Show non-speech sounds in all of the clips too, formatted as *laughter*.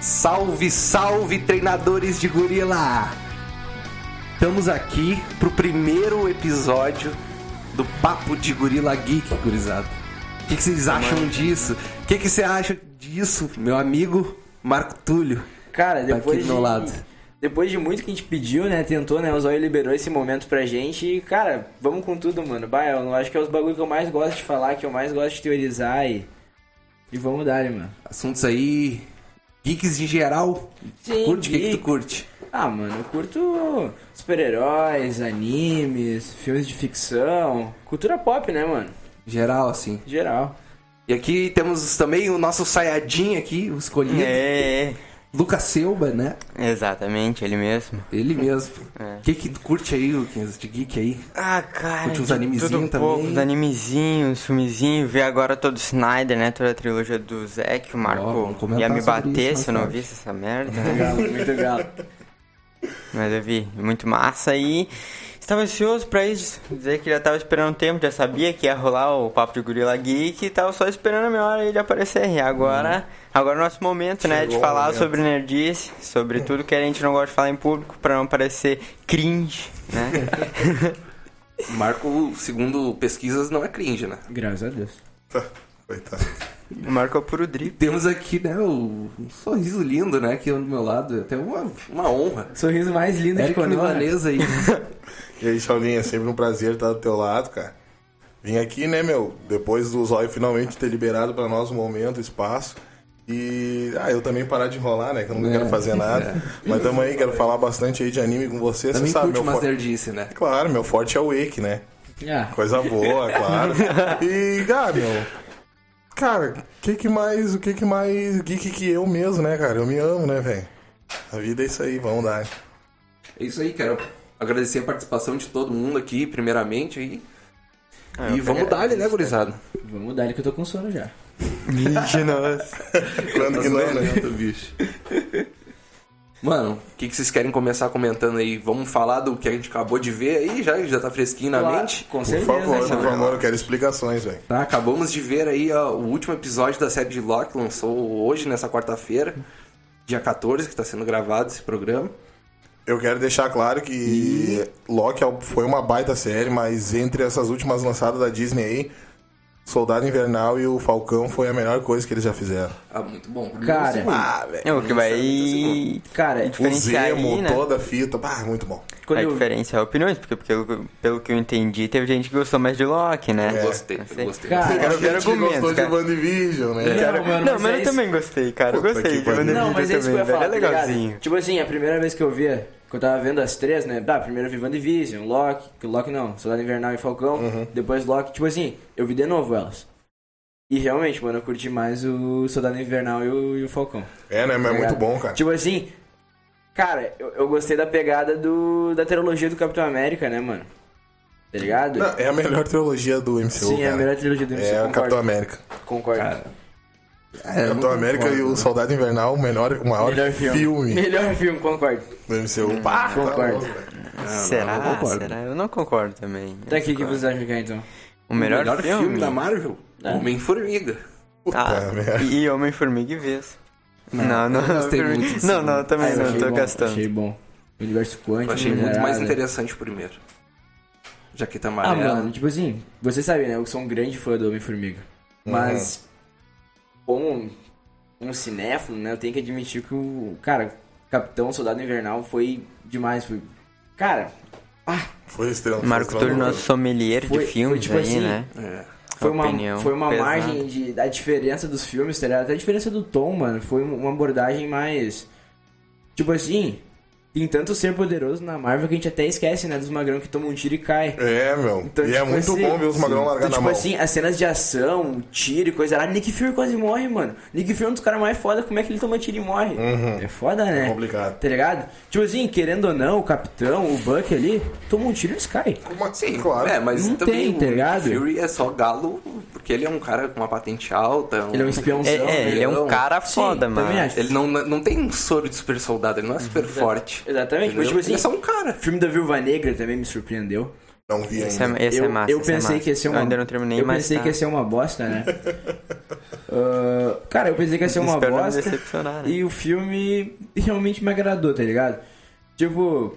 Salve, salve, treinadores de gorila! Estamos aqui pro primeiro episódio do Papo de Gorila Geek, gurizada. O que, que vocês acham disso? O que, que você acha disso, meu amigo Marco Túlio? Cara, Tá depois aqui do de, meu lado. depois de muito que a gente pediu, né? Tentou, né? O Zóio liberou esse momento pra gente e, cara, vamos com tudo, mano. Bah, eu acho que é os bagulho que eu mais gosto de falar, que eu mais gosto de teorizar e. E vamos dar, mano. Assuntos aí, geeks em geral. Sim, curte? O que, que tu curte? Ah, mano, eu curto super-heróis, animes, filmes de ficção, cultura pop, né, mano? Geral, assim. Geral. E aqui temos também o nosso Sayajin aqui, o escolhido. É, Lucas Selba, né? exatamente, ele mesmo. Ele mesmo. É. O que que tu curte aí, Luquinhas, de geek aí? Ah, cara. Curte uns de animezinho tudo um também? Pouco, os animezinhos, filmezinhos. Ver agora todo o Snyder, né? Toda a trilogia do Zack, o Marco comentar ia me bater se eu não visse essa merda. Muito galo, muito. *laughs* Mas eu vi, muito massa e estava ansioso pra isso. Dizer que já tava esperando um tempo, já sabia que ia rolar o papo de Gorila Geek e tava só esperando a minha hora ele aparecer. E agora, agora é o nosso momento, né? De Chegou falar momento. sobre nerdice, sobre tudo que a gente não gosta de falar em público pra não parecer cringe, né? *laughs* Marco, segundo pesquisas, não é cringe, né? Graças a Deus. Coitado. o Marco é puro drip. Temos aqui, né, o um sorriso lindo, né, aqui do meu lado. É Até uma, uma honra. Sorriso mais lindo de Eric Konoha. Milanês aí. *laughs* E aí, Shaolin, é sempre um prazer estar do teu lado, cara. Vim aqui, né, meu, depois do Zóio finalmente ter liberado pra nós o momento, o espaço. E, ah, eu também parar de enrolar, né, que eu não É, quero fazer nada. *laughs* Mas tamo aí, quero falar bastante aí de anime com você, você Também sabe, curte meu forte... nerdice, né? Claro, meu forte é o Wake, né? Ah, Coisa boa, *laughs* claro. E, cara, meu... Cara, o que que mais, o que que mais geek que eu mesmo, né, cara? Eu me amo, né, velho? A vida é isso aí, vamos dar. É isso aí, quero agradecer a participação de todo mundo aqui, primeiramente. Aí. Ah, e vamos dar né, gurizada? vamos dar ele que eu tô com sono já. Vixe, nossa. *laughs* Quando que não, né? Bicho. Mano, o que, que vocês querem começar comentando aí? Vamos falar do que a gente acabou de ver aí, já, já tá fresquinho na mente? Com Por certeza. favor, né, por favor, eu quero explicações, velho. Tá, acabamos de ver aí ó, o último episódio da série de Loki, lançou hoje, nessa quarta-feira, dia 14, que tá sendo gravado esse programa. Eu quero deixar claro que Loki é foi uma baita série, mas entre essas últimas lançadas da Disney aí, Soldado Invernal e o Falcão foi a melhor coisa que eles já fizeram. Ah, muito bom. Cara, Ah, velho. É o que vai Cara, O diferenciar Zemo, aí, né? toda a fita, ah, muito bom. quando Vai eu, diferenciar opiniões, porque pelo, pelo que eu entendi, teve gente que gostou mais de Loki, né? Eu gostei, eu gostei. Cara, Eu quero ver A gente gostou de cara. WandaVision, né? Não, mano, Não, mas mas é eu isso. também gostei, cara. Eu Puta gostei de. WandaVision Não, mas é isso que eu ia também, falar, tá É ligado? legalzinho. Tipo assim, a primeira vez que eu via, que eu tava vendo as três, né? Tá, primeiro eu vi WandaVision, Loki, que Loki não, Soldado Invernal e Falcão, Uhum. depois Loki, tipo assim, eu vi de novo elas. E realmente, mano, eu curti mais o Soldado Invernal e o, e o Falcão. É, né? Mas é muito bom, cara. Tipo assim, cara, eu, eu gostei da pegada do, da trilogia do Capitão América, né, mano? Tá ligado? Não, é a melhor trilogia do MCU, Sim, é cara. a melhor trilogia do MCU, É o. Capitão América. Concordo. É, eu não Capitão América concordo, e o? Soldado Invernal, o melhor, o maior Melhor filme. filme Melhor filme, concordo. do MCU. Pá, tá Concordo. Ah, Será? não, eu concordo. Será? Eu não concordo também. Tá aqui, o que vocês acham que é, então? O melhor, filme? da Marvel? É. Homem-Formiga. Ah, merda. e Homem-Formiga e Vez. Não, não, gostei Homem-Formiga- muito Não, filme. não, eu também Ah, eu não, achei tô bom, gastando. Achei bom. Universo quântico. Eu achei muito mais interessante o primeiro. Jaqueta Ah, amarela. mano, tipo assim, você sabe, né? Eu sou um grande fã do Homem-Formiga. Mas, como um cinéfilo, né? Eu tenho que admitir que o, cara, Capitão Soldado Invernal foi demais. Foi, cara, Foi estrela. Marco foi Túlio, nosso sommelier Foi- de foi filmes tipo aí, assim, né? É. foi uma, foi uma pesada. margem de, da diferença dos filmes, tá ligado? Até a diferença do tom, mano. Foi uma abordagem mais. Tipo assim, tem tanto ser poderoso na Marvel que a gente até esquece, né? Dos magrão que tomam um tiro e cai. É, meu. Então, e é tipo muito assim, bom ver os magrão largar Então, na tipo mão. assim, as cenas de ação, o tiro e coisa lá, Nick Fury quase morre, mano. Nick Fury é um dos caras mais foda, como é que ele toma tiro e morre? É foda, né? Uhum. complicado. Tá ligado? Tipo assim, querendo ou não, o capitão, o Buck ali, toma um tiro e eles caem. Como assim? Sim, claro. é, mas Não também tem, tá ligado? o Fury é só galo porque ele é um cara com uma patente alta. Ele é um espiãozão. É, é, ele é um Não. cara Sim, foda, também mano. acho. Ele não, não tem um soro de super soldado, ele não é super forte. Exatamente, mas tipo assim, ele é só um cara. o filme da Viúva Negra também me surpreendeu. Não vi Esse ainda. é, esse eu, é massa. eu esse é pensei massa. que ia ser uma. Eu ainda não terminei, eu mas pensei tá. que ia ser uma bosta, né? *laughs* Ah, cara, eu pensei que ia ser uma Espero bosta. né? E o filme realmente me agradou, tá ligado? Tipo,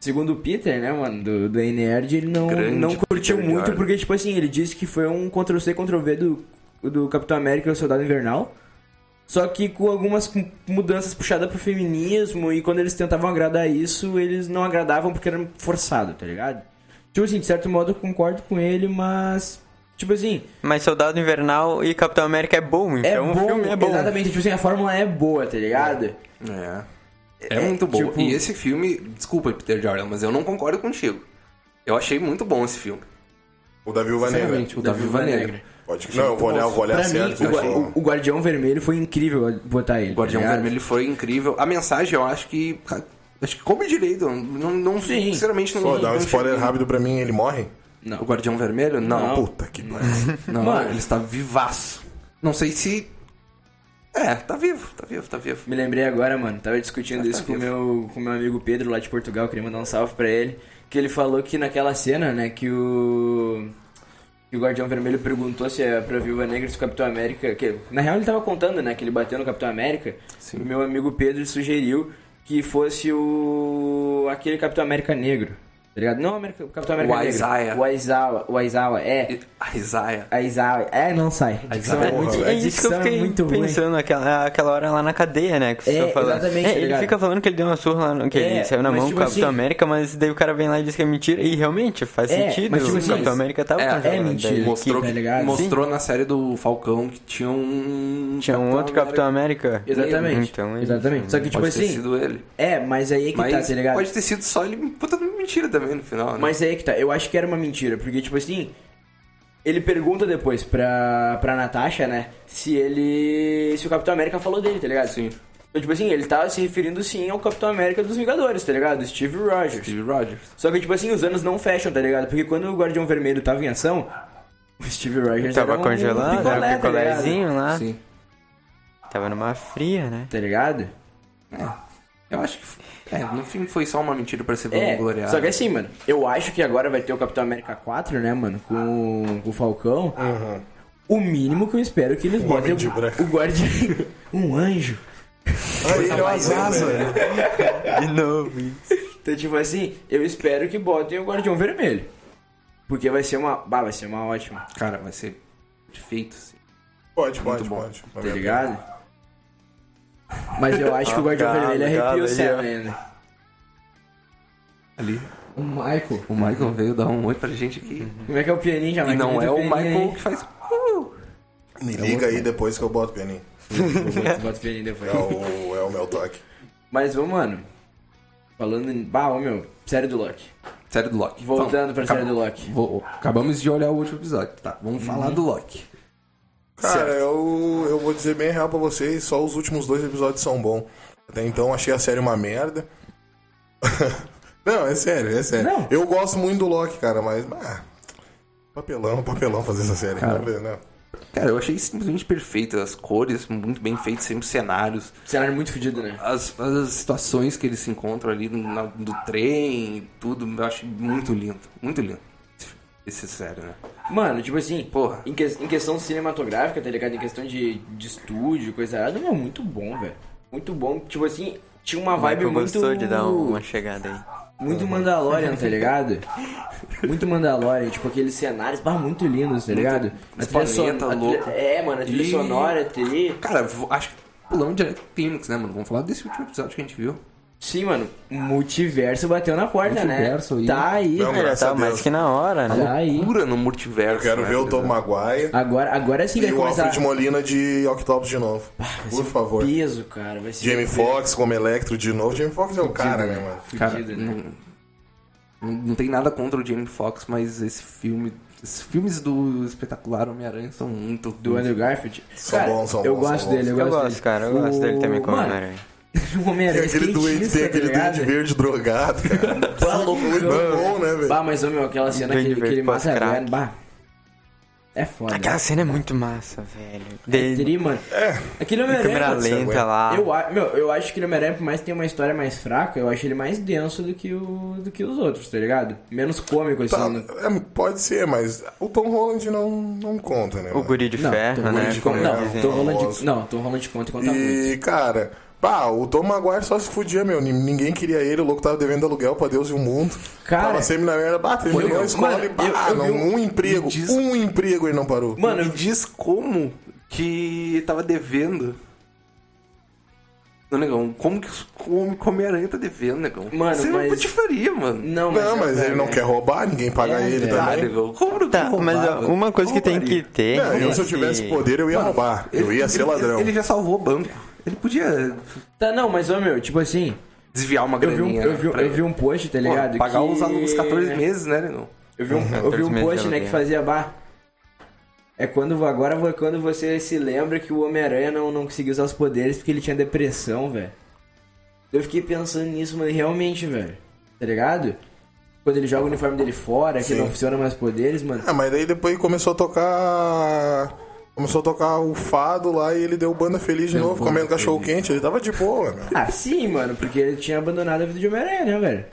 segundo o Peter, né, mano, do, do Nerd, ele não, Grande não curtiu Peter muito, Jordan. porque, tipo assim, ele disse que foi um Ctrl-C, Ctrl-V do, do Capitão América e o Soldado Invernal. Só que com algumas mu- mudanças puxadas pro feminismo, e quando eles tentavam agradar isso, eles não agradavam porque era forçado, tá ligado? Tipo assim, de certo modo eu concordo com ele, mas. Tipo assim, Mas Soldado Invernal e Capitão América é bom, é então o bom, filme é bom. exatamente, tipo assim, a fórmula é boa, tá ligado? É. É, muito bom. tipo- E esse filme, desculpa, Peter Jordan, mas eu não concordo contigo. Eu achei muito bom esse filme. O da Viúva Negra. O da Viúva Negra. Pode... Não, eu vou olhar, eu vou olhar Pra mim, certo. achei- o- o Guardião Vermelho foi incrível botar ele. O Guardião tá? Vermelho foi incrível. A mensagem, eu acho que. Acho que come direito. Não, não, Sim. sinceramente, não. Pô, dá um spoiler cheguei. rápido pra mim, ele morre? Não. O Guardião Vermelho? Não. Não. Puta que pariu. *laughs* Não, Mano. ele está vivaço. Não sei se. É, tá vivo, tá vivo, tá vivo. Me lembrei agora, mano. Tava discutindo Mas isso tá com o vivo. meu, com meu amigo Pedro lá de Portugal. Queria mandar um salve pra ele. Que ele falou que naquela cena, né, que o. Que o Guardião Vermelho perguntou se é pra Viúva Negra se o Capitão América. Que, na real ele tava contando, né, que ele bateu no Capitão América. Sim. O meu amigo Pedro sugeriu que fosse o. aquele Capitão América negro. Tá ligado? Não o América- o Capitão América O. Isaiah. O Isaiah. O Isaiah, é. A Isaiah. A Isaiah. É, não sai. A dicção é muito, Porra, a É isso que eu é fiquei muito ruim. pensando aquela, aquela hora lá na cadeia, né? Que vocês É, falando. exatamente, É, tá ele fica falando que ele deu uma surra lá, no- que É, ele saiu na mão tipo com o Capitão assim- América, mas daí o cara vem lá e diz que é mentira. E realmente faz É, sentido. mas tipo o assim, Capitão América tava é, é mentira. daí Mostrou, tá que- ligado? mostrou na série do Falcão que tinha um. Tinha um outro Capitão América. Exatamente. Então, é Exatamente. Só que, tipo Pode ter assim. sido ele. É, mas aí é que tá, tá ligado? pode ter sido só ele botando mentira também no final, né? Mas aí é que tá. Eu acho que era uma mentira, porque, tipo assim. Ele pergunta depois pra, pra Natasha, né? Se ele. Se o Capitão América falou dele, tá ligado? Sim. Então, tipo assim, ele tá se referindo sim ao Capitão América dos Vingadores, tá ligado? Steve Rogers. Steve Rogers. Só que, tipo assim, os anos não fecham, tá ligado? Porque quando o Guardião Vermelho tava em ação, o Steve Rogers Tava era um congelado, picolé, era um tá picolézinho lá. Sim. Tava numa fria, né? Tá ligado? Eu acho que. É, no filme foi só uma mentira pra ser É, vangloriado. só que assim, mano, eu acho que agora vai ter o Capitão América 4, né, mano, com, com o Falcão. Uhum. O mínimo que eu espero é que eles Um botem de branco. o guardião. *laughs* um anjo. Ah, ele é né? De novo. Então, tipo assim, eu espero que botem o Guardião Vermelho. Porque vai ser uma. Bah, vai ser uma ótima, Cara, vai ser perfeito, sim. Pode, pode, bom. pode. tá ligado? Mas eu acho que o Guardião Calma, Vermelho arrepia o céu ainda. Ali. O Michael. O Michael veio dar um oi pra gente aqui. Como é que é o pianinho já, E não é o Michael Michael. que faz. Uh! Me liga aí depois que eu boto o pianinho. Bota o pianinho depois. É o, é o meu toque. Mas, ô, mano. Falando em. Bah, ô, meu. Série do Loki. Série do Loki. Voltando pra série do Loki. Vou- acabamos de olhar o último episódio. Tá, vamos falar do Loki. Cara, eu, eu vou dizer bem real pra vocês, só os últimos dois episódios são bons. Até então achei a série uma merda. *laughs* não, é sério, é sério. Não. Eu gosto muito do Loki, cara, mas. Ah, papelão, papelão fazer essa série. Cara. Não, não. Cara, eu achei simplesmente perfeito. As cores muito bem feitas, sempre cenários. Cenário muito fodido, né? As, as situações que eles se encontram ali no, do trem e tudo, eu acho muito lindo. Muito lindo. Esse sério, né? Mano, tipo assim, Porra. em, que- em questão cinematográfica, tá ligado? Em questão de, de estúdio, coisa errada, meu, muito bom, velho. Muito bom. Tipo assim, tinha uma vibe Michael muito. gostou de dar uma chegada aí. Muito Mandalorian, tá ligado? *laughs* Muito Mandalorian, tipo aqueles cenários, bah, muito lindos, tá ligado? Planeta a trilha- louco. É, mano, a trilha E- sonora, a trilha. Cara, vou- acho que pulamos direto pro Phoenix, né, mano? Vamos falar desse último episódio que a gente viu. Sim, mano, o multiverso bateu na porta, Multiverso né? aí. Tá aí, Não, cara. Tá mais que na hora, né? Tá aí. Pura no multiverso. Eu quero né, ver o Tom Maguire Agora, agora sim vai e o começar. Alfred Molina de Octopus de novo. Por favor. Peso, cara. Vai ser Jamie Foxx como Electro de novo. Jamie Foxx é o cara, né, mano? Cara, Fudido, né? não, não, tem nada contra o Jamie Foxx, mas esse filme. Esses filmes do espetacular Homem-Aranha são muito. Do. Andrew Garfield. São cara, bons, são eu bons, gosto são dele, eu Eu gosto gosto, dele. cara. Eu gosto dele também como Mano, Homem-Aranha. O Homem-Aranha Tem aquele skatista, tem aquele tá ligado? duende verde drogado, cara. *laughs* Bah, louco, Muito bom, né, velho? Bah, mas, ô, meu, aquela cena que, que ele mata a. Gwen, bah. É foda. Aquela cena é muito massa, velho. De... Tri, mano. É, Aquele Câmera Homem-Aranha. você lenta lá. Eu, meu, eu acho que o Homem-Aranha, por mais que tenha uma história mais fraca, eu acho ele mais denso do que, o, do que os outros, tá ligado? Menos cômico, assim. tá, né? é, pode ser, mas o Tom Holland não, não conta, né? O mano? guri de Não, ferro, Tom né? Conta- não. Tom Holland, não, Tom Holland conta e conta muito. E, cara, pá, o Tom Maguire só se fudia, meu. Nin- Ninguém queria ele, o louco tava devendo aluguel pra Deus e o mundo. Cara, tava sempre na merda, bah, terminou a escola mano, e pá, eu- eu um- um emprego, diz- um emprego ele não parou. Mano, Me diz como que tava devendo. Não, negão, como que como Homem-Aranha tá devendo, negão? Mano, Você mas- não patifaria, mano. não, mas, não, mas é, ele não é. quer roubar, ninguém paga É, ele velho. Ah, também. negão, como não Tá, roubar, mas ó, uma coisa que tem que ter. Não, eu se eu esse- tivesse poder eu ia Mano, roubar. eu ele- ia ser ele- ladrão. Ele já salvou o banco. Ele podia Tá, não, mas, ô, meu, tipo assim, desviar uma eu vi, um, graninha. eu, vi, né, pra eu vi um post, tá Pô, ligado? pagar que... os, os 14 meses, né, negão? Eu vi um, eu vi 14 um post, né, que fazia bar. É quando agora quando você se lembra que o Homem-Aranha não, não conseguiu usar os poderes porque ele tinha depressão, velho. Eu fiquei pensando nisso, mano, realmente, velho. Tá ligado? Quando ele joga o uniforme dele fora, que Sim. não funciona mais os poderes, mano. Ah, mas daí depois começou a tocar. Começou a tocar o fado lá e ele deu banda feliz de Deu novo, comendo cachorro feliz. quente. Ele tava de boa, meu. Ah, sim, mano, porque ele tinha abandonado a vida de Homem-Aranha, né, velho?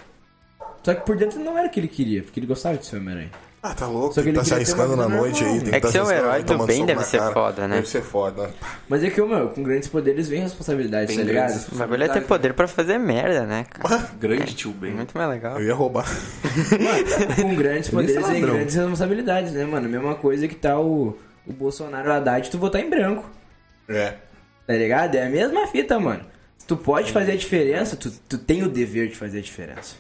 Só que por dentro não era o que ele queria, porque ele gostava de ser Homem-Aranha. Ah, tá louco. Só que ele tá se arriscando na noite aí. Tem É que que tá ser se um herói também deve ser cara. foda, né? Deve ser foda. Mas é que, meu, com grandes poderes vem responsabilidade, tá ligado? O bagulho é ter poder pra fazer merda, né, cara? Grande tio Ben. Muito mais legal. Eu ia roubar. com grandes ser poderes ladrão. grandes responsabilidades, né, mano? Mesma coisa que tá o, o Bolsonaro e o Haddad, tu votar em branco, É. tá ligado? É a mesma fita, mano. Se tu pode fazer a diferença, tu, tu tem o dever de fazer a diferença.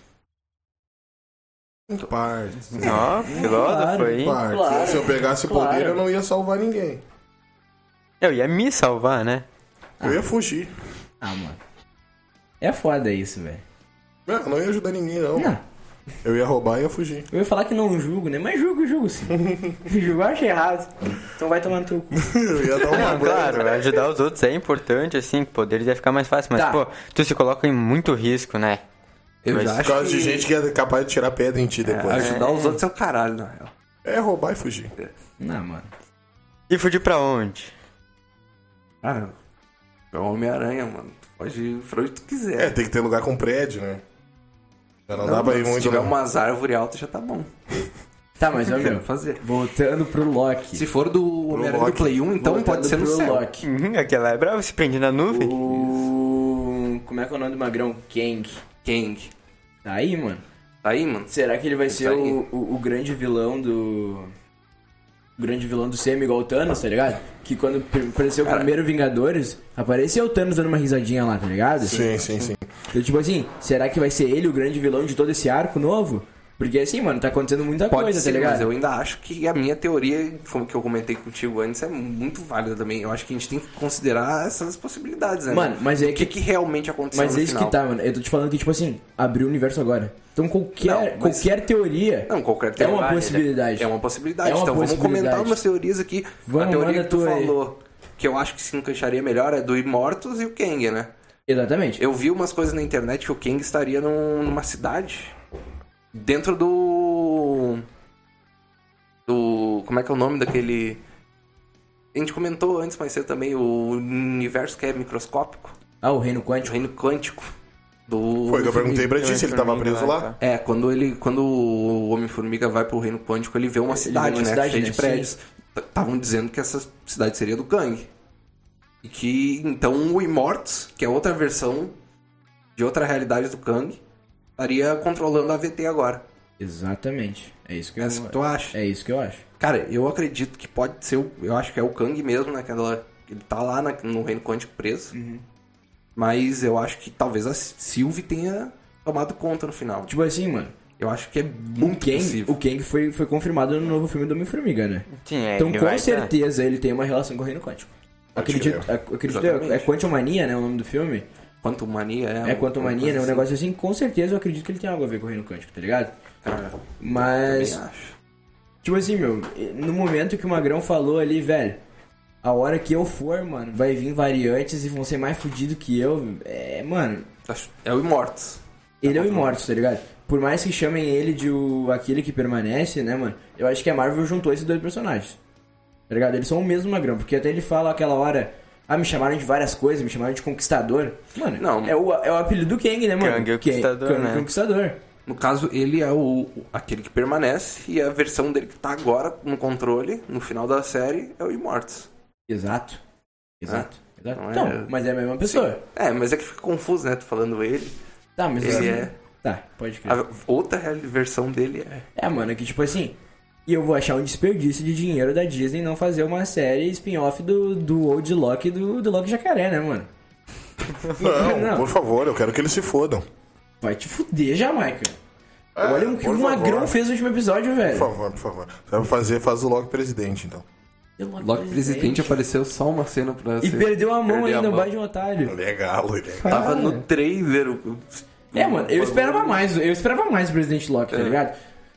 Em partes. Ó, filósofo aí. Em partes. Claro, Se eu pegasse claro. poder, eu não ia salvar ninguém. Eu ia me salvar, né? Eu ia fugir. Ah, mano. É foda isso, velho. Não, eu não ia ajudar ninguém, não. Não, Eu ia roubar e ia fugir. eu ia falar que não julgo, né? Mas julgo, julgo sim. *laughs* julgo eu acho errado. Então vai tomar no teu cu. Eu ia dar uma Não, claro, ajudar os outros é importante, assim, poderes ia ficar mais fácil. Mas, Tá. pô, tu se coloca em muito risco, né? Eu Mas já Por acho causa que de gente que é capaz de tirar pedra em ti é, depois. ajudar os outros é o caralho, na real. É roubar e fugir. Não, mano. E fugir pra onde? Ah, é o Homem-Aranha, mano. Tu Pode ir pra onde tu É, quiser. tem que ter lugar com prédio, né? Já não, dá pra ir se muito, tiver não. umas árvores altas já tá bom. Tá, mas, meu, fazer. voltando pro Loki. Se for do Homem-Aranha do. Play 1, então Voltando pode ser no pro céu. Loki. Uhum, aquela é brava, se prende na nuvem. O... Como é que é o nome do magrão? Kang. Kang. Tá aí, mano? Tá aí, mano? Será que ele vai ser Tá o, o, o grande vilão do. O grande vilão do Semi igual o Thanos, tá ligado? Que quando apareceu o primeiro Vingadores, apareceu o Thanos dando uma risadinha lá, tá ligado? Sim, sim, sim. Então, tipo assim, será que vai ser ele o grande vilão de todo esse arco novo? Porque assim, mano, tá acontecendo muita Pode coisa, ser, tá ligado? mas eu ainda acho que a minha teoria, como que eu comentei contigo antes, é muito válida também. Eu acho que a gente tem que considerar essas possibilidades, né? Mano, mas é O que, realmente aconteceu Mas é isso final. que tá, mano. Eu tô te falando que, tipo assim, abriu o universo agora. Então qualquer, Não, mas- qualquer teoria Não, qualquer é teoria. uma possibilidade. É uma possibilidade. É uma então vamos possibilidade. comentar umas teorias aqui. Vamos, a teoria que tu tua aí. falou, que eu acho que se encaixaria melhor, é do Imortus e o Kang, né? Exatamente. Eu vi umas coisas na internet que o Kang estaria num- numa cidade dentro do. Do. Como é que é o nome daquele. A gente comentou antes, mas cedo também, o universo que é microscópico, Ah, o reino o quântico. reino quântico. Do. Foi o que eu perguntei pra ti se ele tava preso lá, lá. tá. É, quando ele. Quando o Homem-Formiga vai pro reino quântico, ele vê uma cidade, uma né? cidade, cheia né? de prédios. Estavam dizendo que essa cidade seria do Kang. E que então o Immortus, que é outra versão de outra realidade do Kang, estaria controlando a VT agora. Exatamente. É isso que eu É isso que tu acha? É isso que eu acho. Cara, eu acredito que pode ser. o- Eu acho que é o Kang mesmo, né? Aquela, ele tá lá na- no reino quântico preso. Uhum. Mas eu acho que talvez a Sylvie tenha tomado conta no final. Tipo assim, mano. Eu acho que é O muito Kang, possível. o Kang foi, foi confirmado no novo filme do Homem-Formiga, né? Sim, é, então, com certeza, ele tem uma relação com o reino quântico. Acredito, ac- acredito Exatamente. é Quantum Mania, né? O nome do filme. Quanto mania é. É Quantum Mania, né? Um negócio assim. Com certeza eu acredito que ele tem algo a ver com o reino quântico, tá ligado? Cara, Mas, tipo assim, meu, no momento que o Magrão falou ali, velho, a hora que eu for, mano, vai vir variantes e vão ser mais fudidos que eu. É, mano, É o Immortus. ele é o Imortus, tá ligado? Por mais que chamem ele de o, aquele que permanece, né, mano? Eu acho que a Marvel juntou esses dois personagens. Tá ligado? Eles são o mesmo magrão, porque até ele fala aquela hora. Ah, me chamaram de várias coisas, me chamaram de conquistador. Mano, Não. É, o, é o apelido do Kang, né, mano? Kang, o Que é- Conquistador, Kang, né? Conquistador. No caso, ele é o aquele que permanece e a versão dele que tá agora no controle, no final da série, é o Immortus. Exato. Exato. Exato. Não é- Então, mas é a mesma pessoa. É, mas é que fica confuso, né? Tu falando ele. Tá, mas Ele assim- é. Tá, pode crer. A outra versão dele é. É, mano, é que tipo assim. E eu vou achar um desperdício de dinheiro da Disney não fazer uma série spin-off do, do Old Loki e do, do Loki Jacaré, né, mano? *laughs* Não, Não. por favor, eu quero que eles se fodam. Vai te fuder, Jamaica. É, Olha o que o Magrão favor. fez no último episódio, velho. Por favor, por favor. Se vai fazer, faz o Loki presidente, então. Logo presidente apareceu só uma cena pra E ser- perdeu a mão ainda, mão. baita de um otário. É galo. Tava no trailer. o- É, mano, eu esperava mais, eu esperava mais do Presidente Loki, tá É. ligado?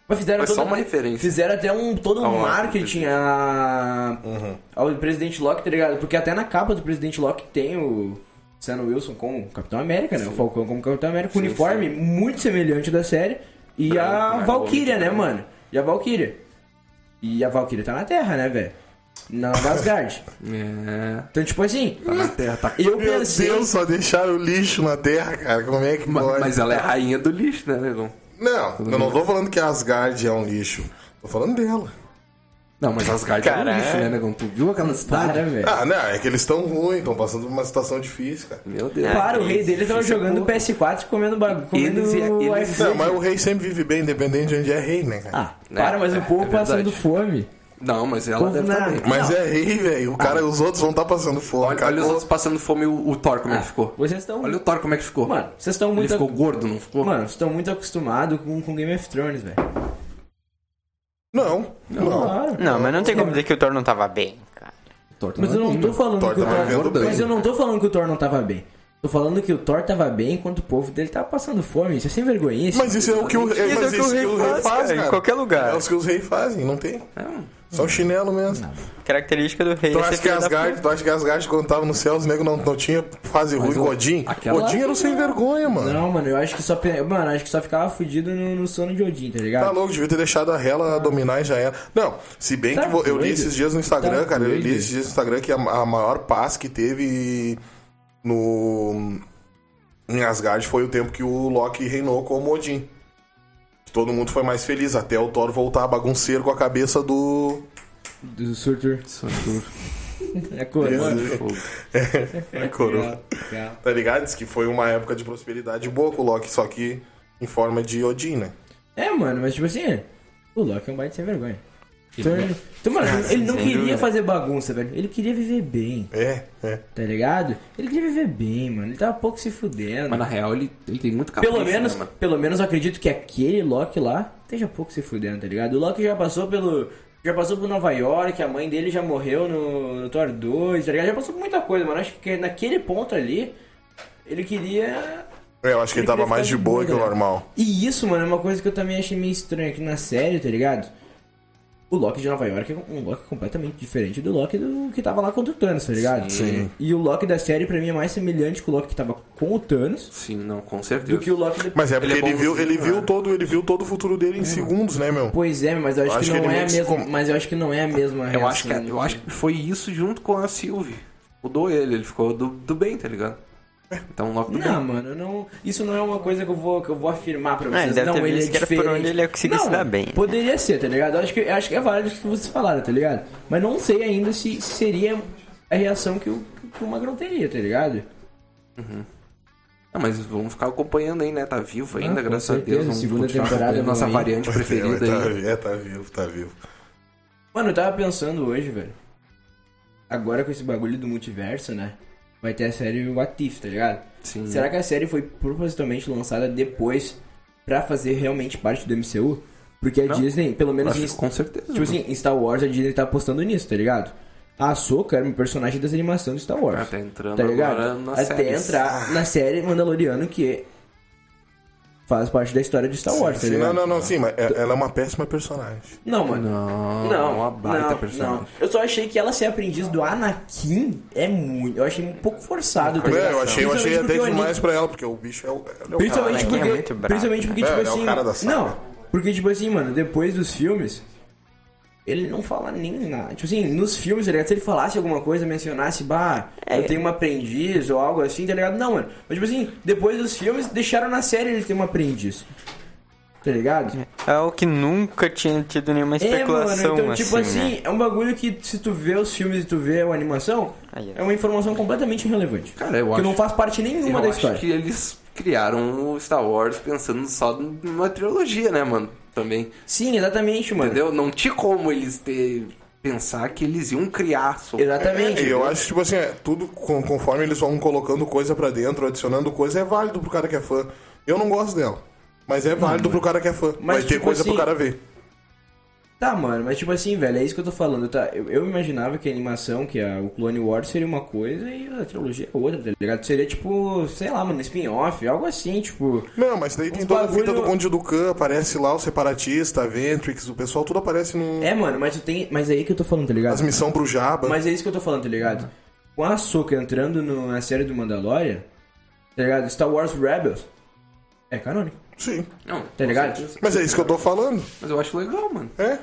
Mas fizeram Mas toda- só uma referência. Fizeram até um todo um marketing a... Uhum. ao Presidente Loki, tá ligado? Porque até na capa do Presidente Loki tem o Sam Wilson como Capitão América, né? O Falcão como Capitão América, o Sim, uniforme muito semelhante da série. E a né? Valkyria, né, mano? E a Valkyria. E a Valkyria tá na Terra, né, velho? Na Asgard. *laughs* É. então, tipo assim, Tá na terra, tá. eu Meu pensei... Deus, só deixaram o lixo na terra, cara. Como é que pode? Mas ela é a rainha do lixo, né, negão? Não, eu não tô falando que Asgard é um lixo. Tô falando dela. Não, mas Asgard é um lixo, né, negão? Tu viu aquela cidade? Velho. Ah, não, é que eles estão ruins, estão passando por uma situação difícil, cara. Meu Deus. Para, o rei isso, dele tava é jogando pouco. PS4 e comendo bagulho. Comendo Eles eles- iFood. Não, mas o rei sempre vive bem, independente de onde é rei, né, cara? Ah, para, mas é, o povo é passando fome. Não, mas ela deve estar bem. Mas não. é rei, velho. O cara, os outros vão estar passando fome, Olha, cara. olha os outros passando fome, o, o Thor como é que ficou. Vocês estão. Olha o Thor como é que ficou. Mano, vocês estão Ele muito. ficou gordo, não ficou? Mano, vocês estão muito acostumados com, com Game of Thrones, velho. Não, não. Claro. Não, mas não tem como dizer que o Thor não tava bem, cara. O Thor tá Mas eu não tô falando Thor que o tava Thor. bem. Mas eu não tô falando que o Thor não tava bem. Tô falando que o Thor tava bem enquanto o povo dele tava passando fome. Isso é sem vergonha. Mas isso é o que o, é, Isso é mas o que o rei faz, cara, em qualquer lugar. É os que os reis fazem, não tem. É, Só chinelo mesmo. Característica do rei Tu é acha que Asgard, tu acha que Asgard quando tava no céu, os negros não, não tinha fase ruim com o- Odin? aquela- Odin era um sem vergonha, mano. Não, mano, eu acho que só. Mano, acho que só ficava fudido no, no sono de Odin, tá ligado? Tá louco, devia ter deixado a Hela dominar e já era. Não, se bem Tá que vo- eu li doido. esses dias no Instagram, Tá cara, eu li doido. esses dias no Instagram que a, a maior paz que teve no em Asgard foi o tempo que o Loki reinou como Odin. Todo mundo foi mais feliz, até o Thor voltar bagunceiro com a cabeça do. Do Surtur. Surtur. *laughs* É coroa. Fogo. *laughs* É, coroa. Legal. Tá ligado? Diz que foi uma época de prosperidade boa com o Loki, só que em forma de Odin, né? É, mano, mas tipo assim, o Loki é um baita sem vergonha. Então, ele, então, mano, ele não queria dúvida. fazer bagunça, velho. Ele queria viver bem, É, é. tá ligado? Ele queria viver bem, mano. Ele tava pouco se fudendo. Mas na real ele, ele tem muito capricho, Pelo menos, né, mano? pelo menos eu acredito que aquele Loki lá esteja pouco se fudendo, tá ligado? O Loki já passou pelo. Já passou por Nova York, a mãe dele já morreu no, no Thor 2, tá ligado? Já passou por muita coisa, mano. Acho que naquele ponto ali, ele queria. É, eu acho que ele Ele tava mais de boa que o normal. E isso, mano, é uma coisa que eu também achei meio estranho aqui na série, tá ligado? O Loki de Nova York é um Loki completamente diferente do Loki do que tava lá contra o Thanos, tá ligado? Sim. E o Loki da série, pra mim, é mais semelhante com o Loki que tava com o Thanos Sim, não, com certeza. do que o Loki... Mas é porque Ele é ele, viu, ele viu né? todo, ele viu todo o futuro dele em segundos, né, meu? Pois é, mas eu acho, Acho que que não é a mesma. com- Mas eu acho que não é a mesma Eu acho, que, reação. eu acho que foi isso junto com a Sylvie. Mudou ele, ele ficou do, do bem, tá ligado? Então logo do Não, bem. mano, não, isso não é uma coisa que eu vou, que eu vou afirmar pra Ah, vocês. ele deve não, ter ele é era por diferente. onde ele ia conseguir não, se dar bem. Poderia ser, tá ligado? Eu acho que, eu acho que é válido o que vocês falaram, tá ligado? Mas não sei ainda se, se seria a reação que o, que o Magrão teria, tá ligado? Ah, mas vamos ficar acompanhando aí, né? Tá vivo ainda, Ah, graças a certeza, Deus. Vamos segunda temporada nossa variante *laughs* preferida é, aí. tá, é, tá vivo, tá vivo. Mano, eu tava pensando hoje, velho. Agora com esse bagulho do multiverso, né? Vai ter a série What If, tá ligado? Sim. Será que a série foi propositalmente lançada depois pra fazer realmente parte do MCU? Porque a Não. Disney, pelo menos em, com certeza. tipo assim, em Star Wars a Disney tá apostando nisso, tá ligado? A Ahsoka era um personagem das animações de Star Wars. Até entrando tá ligado? agora nas Até séries. entrar na série Mandaloriano que faz parte da história de Star Wars, tá Sim, ligado? não, não, não, sim, mas é- ela é uma péssima personagem. Não, mano. Não, Não, uma baita não, personagem. não. Eu só achei que ela ser aprendiz do Anakin é muito. Eu achei um pouco forçado, tá É, eu achei, eu achei até demais pra ela, porque o bicho é o. é o Principalmente cara, Anakin é porque, muito brabo, principalmente porque né? tipo É, é o assim. cara da saga. não, porque tipo assim, mano, depois dos filmes, ele não fala nem nada. Tipo assim, nos filmes, tá ligado? Se ele falasse alguma coisa, mencionasse, bah, É. eu tenho uma aprendiz ou algo assim, tá ligado? Não, mano. Mas tipo assim, depois dos filmes, deixaram na série ele ter uma aprendiz. Tá ligado? É o que nunca tinha tido nenhuma É, mano, especulação então, tipo assim, assim, né? é um bagulho que se tu vê os filmes e tu vê a animação, Aí, é uma informação completamente irrelevante. Cara, eu que acho- não faz parte nenhuma Eu da acho história. que eles criaram o Star Wars pensando só numa trilogia, né, mano? Também. Sim, exatamente, mano. Entendeu? Não tinha como eles ter pensar que eles iam criar só. Exatamente. E eu acho, tipo assim, é, tudo com- conforme eles vão colocando coisa pra dentro, adicionando coisa, é válido pro cara que é fã. Eu não gosto dela. Mas é válido pro cara que é fã. Mas, Vai ter tipo coisa assim, pro cara ver. Tá, mano, mas tipo assim, velho, é isso que eu tô falando, tá? Eu, eu imaginava que a animação, que a, o Clone Wars seria uma coisa e a trilogia é outra, tá ligado? Seria tipo, sei lá, mano, spin-off, algo assim, tipo. Não, mas daí tem toda a bagulho- fita do Conde do Khan, aparece lá o Separatista, a Ventrix, o pessoal tudo aparece no... É, mano, mas tem. Mas é aí que eu tô falando, tá ligado? As missão pro Jabba. Mas é isso que eu tô falando, tá ligado? Com a Ahsoka entrando no- na série do Mandalorian, tá ligado? Star Wars Rebels é canônico, Sim. Não, tá ligado? certeza. Mas é isso que eu tô falando. Mas eu acho legal, mano. É.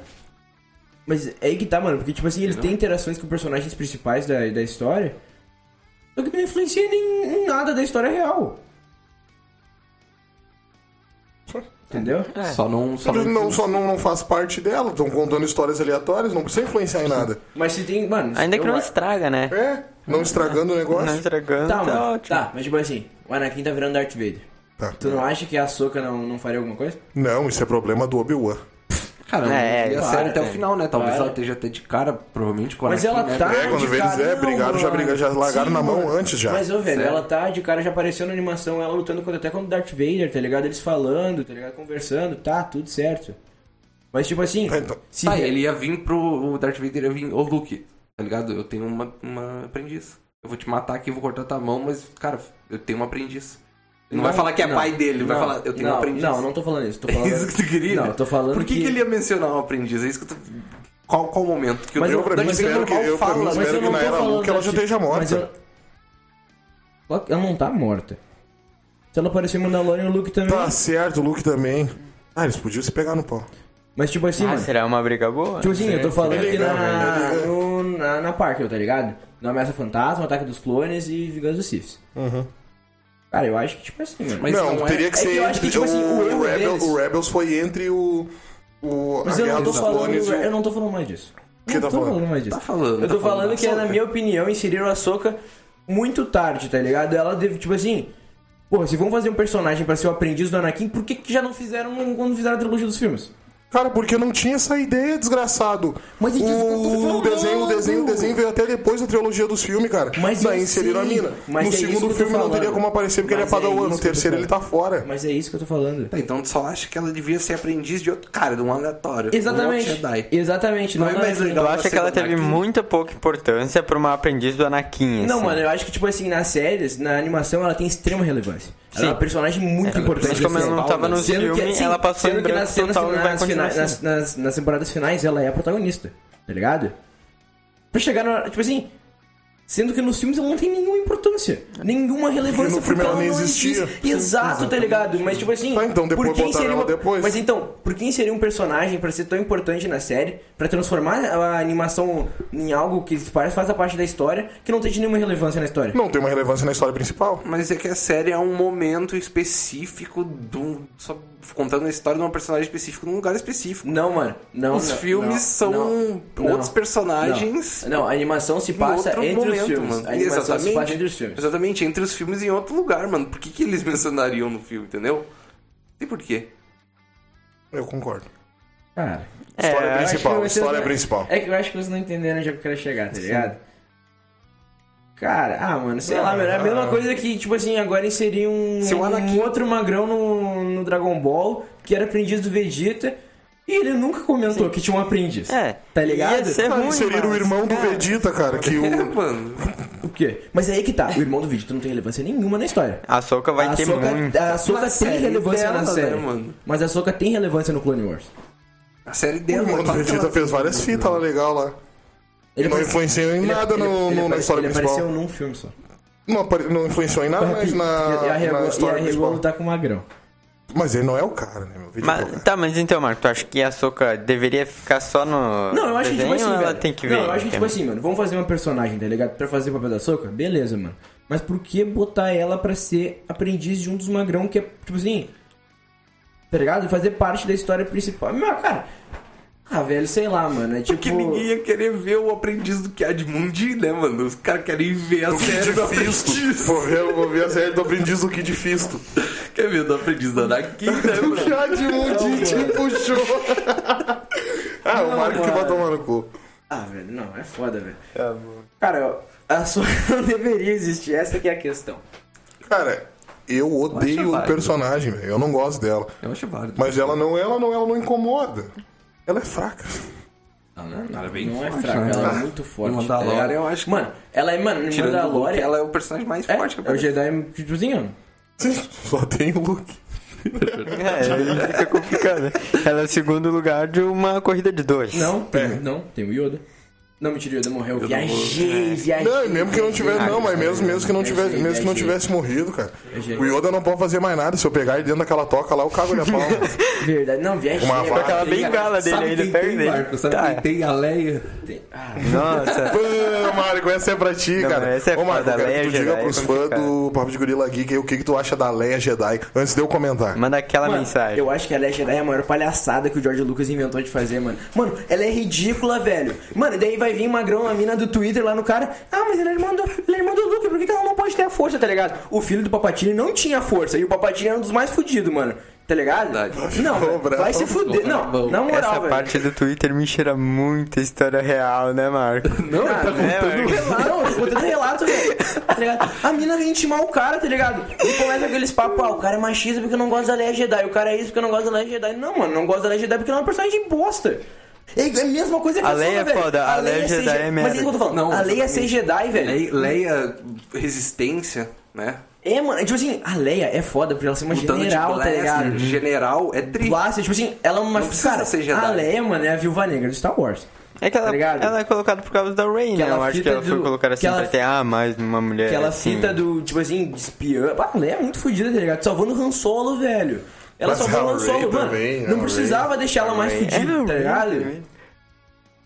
Mas é aí que tá, mano, porque tipo assim, eles têm interações com personagens principais da, da história, só que não influencia em, em nada da história real. Entendeu? Só não. Só não, não, só não, não faz parte dela, estão contando histórias aleatórias, não precisa influenciar em nada. *laughs* Mas se tem, mano. Ainda que não acho- estraga, né? É, não estragando o negócio. Não estragando, Tá, tá, mano. ótimo. Tá, mas tipo assim, o Anakin tá virando Darth Vader. Tá. Tu não acha que a Ahsoka não, não faria alguma coisa? Não, isso é problema do Obi-Wan. Cara, não É, para, série até o é. final, né? Talvez Para. ela esteja até de cara, provavelmente, com a Mas ela né? tá- É, quando vê eles é, brigaram, já, brigaram, já largaram Sim, na mão mano. antes já. Mas, ô, velho, Sério? ela tá de cara, já apareceu na animação, ela lutando contra, até contra o Darth Vader, tá ligado? Eles falando, tá ligado? Conversando, tá, tudo certo. Mas, tipo assim, Tá, então. se Tá, ele ia vir pro. O Darth Vader ia vir. Ô, Luke, tá ligado? Eu tenho uma, uma aprendiz. Eu vou te matar aqui, vou cortar tua mão, mas, cara, eu tenho uma aprendiz. Ele não, vai falar que é não, pai dele, ele vai não, falar, eu tenho não, uma aprendiz. Não, não tô falando isso, tô *laughs* É falando... isso que tu queria? Não, tô falando Por que, que ele ia mencionar um aprendiz? É isso que eu tô. Qual, qual momento? Que o Mas Eu, eu- pra mim, mas eu espero não que, vou eu, falar, Mas espero eu que não na era falando Luke ela já esteja morta. Mas eu... Ela- Ela não tá morta. Se ela aparecer em Mandalorian, o Luke também. Tá certo, o Luke também. Ah, eles podiam se pegar no pau. Mas, tipo assim, Ah, mano... será uma briga boa? Tipo assim, eu tô falando aqui liga, na, liga. no, na, na Parker, tá ligado? No Ameaça Fantasma, Ataque dos Clones e Vingança dos Siths. Cara, eu acho que, tipo assim, mano. Mas não, não é- teria que é que ser eu acho que, tipo assim, o erro Rebel- deles- o Rebels foi entre o. o Mas a eu Guerra não tô dos falando. Clones e o- Eu não tô falando mais disso. Que não tá tô falando? falando mais disso. Tá falando, Eu tô tá falando falando da que, na minha opinião, inseriram a Soca muito tarde, tá ligado? Ela deve, tipo assim. Pô, se vão fazer um personagem pra ser o aprendiz do Anakin, por que, que já não fizeram quando fizeram a trilogia dos filmes? Cara, porque não tinha essa ideia, desgraçado. Mas é eu o falando. desenho, o desenho, o desenho veio até depois da trilogia dos filmes, cara. Mas Daí eu inseriram a mina. mas no é segundo eu filme não teria como aparecer porque Mas ele é é padawan. isso No eu terceiro ele tá fora. Mas é isso que eu tô falando. Tá, então tu só acha que ela devia ser aprendiz de outro cara, de um aleatório. Exatamente. Um Jedi. Exatamente. Não, Não é da mais legal. Tu acha que ela teve Anakin. muita pouca importância pra uma aprendiz do Anakin, Não, assim? mano, eu acho que, tipo assim, nas séries, na animação, ela tem extrema relevância. Ela é uma Sim. personagem muito importante. Mas como ela não tava no Sendo filme, sim, ela passou sendo em que branco total e vai continuar finais- nas, nas, nas temporadas finais, ela é a protagonista, tá ligado? Pra chegar na... Tipo assim... Sendo que nos filmes ela não tem nenhuma importância. Nenhuma relevância. no filme porque ela nem não existia. existe. Exato, tá ligado? Mas tipo assim... Tá, então depois por que botaram inserir ela uma- depois. Mas então, por que inserir um personagem pra ser tão importante na série, pra transformar a animação em algo que faz, faz a parte da história, que não tem nenhuma relevância na história? Não tem uma relevância na história principal. Mas é que a série é um momento específico um. Só contando a história de um personagem específico num lugar específico. Não, mano. Não, Os não, filmes não, são não, outros personagens. Não, não, a animação se passa entre os momento, filmes. mano. Exatamente. passa entre os filmes. Exatamente, entre os filmes em outro lugar, mano. Por que, que eles *laughs* mencionariam no filme, entendeu? E por quê? Eu concordo. Cara, História É, principal, história principal. É que eu acho que vocês não entenderam onde eu quero chegar, tá ligado? Cara, ah, mano, sei lá, mano, é a mesma coisa que, tipo assim, agora inserir um, um outro magrão no, no Dragon Ball, que era aprendiz do Vegeta, e ele nunca comentou que tinha um aprendiz. É. Tá ligado? Ia ser ruim, inseriram o mas, irmão do cara, Vegeta, cara, que o. *laughs* É, mano. O quê? Mas é aí que tá, o irmão do Vegeta não tem relevância nenhuma na história. A Soca vai a ter Ahsoka- muito. A Na tem relevância dela, na né, série. mano? Mas a Ahsoka tem relevância no Clone Wars. A série O dela. irmão do Vegeta fez várias fitas lá legal lá. Ele não influenciou em ele- nada ele- no, ele no- na apare- história ele principal. apareceu num filme só. Não, apare- não influenciou em nada, mas na, e a na Rego- e a história principal. tá com o magrão. Mas ele não é o cara, né? Meu vídeo é o Mas, cara. tá, mas então, Marco, tu acha que a Soca deveria ficar só no. Não, eu acho que tipo assim, ela tem que ver? Não, eu acho que tipo também? assim, mano, vamos fazer uma personagem, tá ligado? Pra fazer o papel da Soca? Beleza, mano. Mas por que botar ela pra ser aprendiz de um dos magrão que é, tipo assim. Tá ligado? Fazer parte da história principal. Meu, cara. Ah, velho, sei lá, mano. É tipo. Porque ninguém ia querer ver o aprendiz do Kiadmundi, né, mano? Os caras querem ver a Do série Kid do Fisto. aprendiz. Vou ver, vou ver a série do aprendiz do Kid Fisto. Quer ver do aprendiz da Anakin, né, *laughs* mano? Já de mundinho te puxou. *laughs* ah, o Marco que vai mano. tomar no cu. Ah, velho, não, é foda, velho. Cara, a Soca *laughs* não deveria existir, essa que é a questão. Cara, eu odeio o personagem, velho. Eu não gosto dela. Eu acho válido. Mas ela não, ela não, ela não incomoda. Ela é fraca. Não, não, ela é bem Não é forte, fraca, né? ela é muito forte. Mandalorian, tá eu acho que- Mano, ela é, mano, Tirando o Luke, Mandalorian. ela é o personagem mais É, forte que é o. Jedi, tipo assim, ó. Só tem o Luke. *laughs* É, aí fica complicado. Ela é o segundo lugar de uma corrida de dois. Não, tem, É. não, tem o Yoda. Não, mentira, o Yoda morreu. Viajei, viajei. Não, e mesmo que não tivesse, Ah, não, mas mesmo, mesmo que não Viajei, tivesse, mesmo que não viajei. tivesse morrido, cara. Viajei. O Yoda não pode fazer mais nada. Se eu pegar ele dentro daquela toca lá, eu cago ele a pau. Verdade, não, viajei. Uma vaca. Aquela bengala dele Sabe ainda tem. Marco? Sabe Tá. quem tem? A Leia. Ah, Nossa. *laughs* Pô, Mário, essa é pra ti, Não, cara. essa é Ô, foda, eu quero Leia tu Jedi diga é pros fãs complicado. do Papo de Gorila Geek aí o que, que tu acha da Leia Jedi, antes de eu comentar. Manda aquela Mano, mensagem. eu acho que a Leia Jedi é a maior palhaçada que o George Lucas inventou de fazer, mano. Mano, ela é ridícula, velho. Mano, daí vai vir magrão, a mina do Twitter lá no cara. Ah, mas ele é irmã do, ele é irmã do Luke, por que, que ela não pode ter a força, tá ligado? O filho do Papatini não tinha força, e o Papatini era um dos mais fudidos, mano. Tá ligado? Verdade. Não, vai se fuder. Não, na moral, Essa velho. parte do Twitter me cheira muito a história real, né, Marco? *laughs* Não, ele tá Ah, né, contando. Relato, não, tô contando relato, velho. Tá ligado? A mina vem intimar o cara, tá ligado? E começa aqueles papos, ah, o cara é machista porque não gosta da Leia Jedi, o cara é isso porque não gosta da Leia Jedi. Não, mano, não gosta da Leia Jedi porque ela é uma personagem bosta. É é a mesma coisa que A Leia é velho. foda, a Leia é ser Jedi Je- é Mas merda. é isso que eu tô falando. Não, a Leia é ser. Jedi, velho. Leia, Leia resistência, né? É, mano, é tipo assim, a Leia é foda por ela ser uma Lutando de general, tá blaster, ligado? General é tri. Blaster, tipo assim, ela é uma. Não Cara, ser Jedi. a Leia, mano, é a viúva negra do Star Wars. É que ela, Tá ligado? ela é colocada por causa da Rey, né? Eu acho que ela foi do- colocada assim aquela- pra ter, ah, mais uma mulher. Aquela assim. fita do, tipo assim, de espiã. Ah, a Leia é muito fodida, tá ligado? Salvando o Han Solo, velho. Ela Mas Solo, Rey mano. também, não precisava deixar ela mais fodida, É, tá ligado?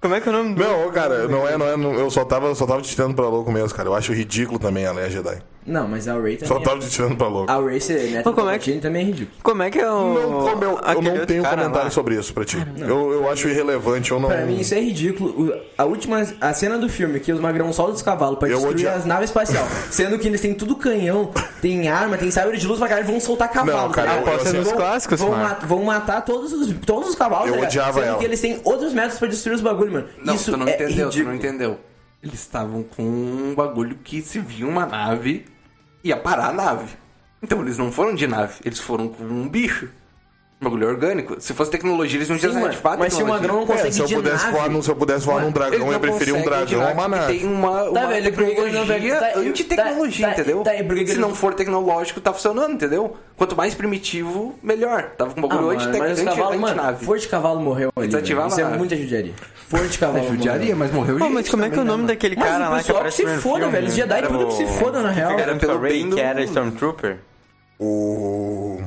Como é que é o nome do. Não, cara, não é, não é, não- eu só tava, só tava te tirando pra louco mesmo, cara. Eu acho ridículo também a Leia Jedi. Não, mas a Rey também. Só é- tava te tirando pra louco. A Rey ser neto Pô, do como é Palpatine também é ridículo. Como é que é o. Não, como eu, não tenho cara comentário lá? sobre isso pra ti. Eu, eu acho irrelevante, eu não. Pra mim isso é ridículo. A última, a cena do filme que os magrão soltam dos cavalos pra Eu destruir odia- as naves espaciais, *laughs* sendo que eles têm tudo canhão, tem arma, tem sabre de luz pra caralho, vão soltar cavalo. Não, cara, tá eu- eu- assim, nos vão, clássicos, vão, mano. ma- vão matar todos os, todos os cavalos, Eu tá odiava sendo ela. que eles têm outros métodos pra destruir os bagulhos, mano. Não, isso tu não é entendeu, tu não entendeu. Eles estavam com um bagulho que se via uma nave, ia parar a nave. Então eles não foram de nave, eles foram com um bicho. Um bagulho orgânico. Se fosse tecnologia, eles não tinham mano, de fato mas se o magrão não É, consegue se eu de pudesse voar num, se eu pudesse voar num Eles dragão, não eu ia preferir um dragão a uma nave. Tem uma, uma Tá, velho, não tecnologia tá, antitecnologia, tá, tá, entendeu? tá, e que Se não for tecnológico, tá funcionando, entendeu? Quanto mais primitivo, melhor. Tava com um Ah, bagulho mano, anti mas os cavalos, mano, antinave. Forte de Cavalo morreu ali. Isso é muita judiaria. Forte de Cavalo judiaria, morreu. mas morreu gente mas como é que é o nome né, daquele cara o lá que pessoal que aparece se foda, velho. Os Jedi tudo que se foda, na real. Era pelo Ray, bem que era Stormtrooper. O.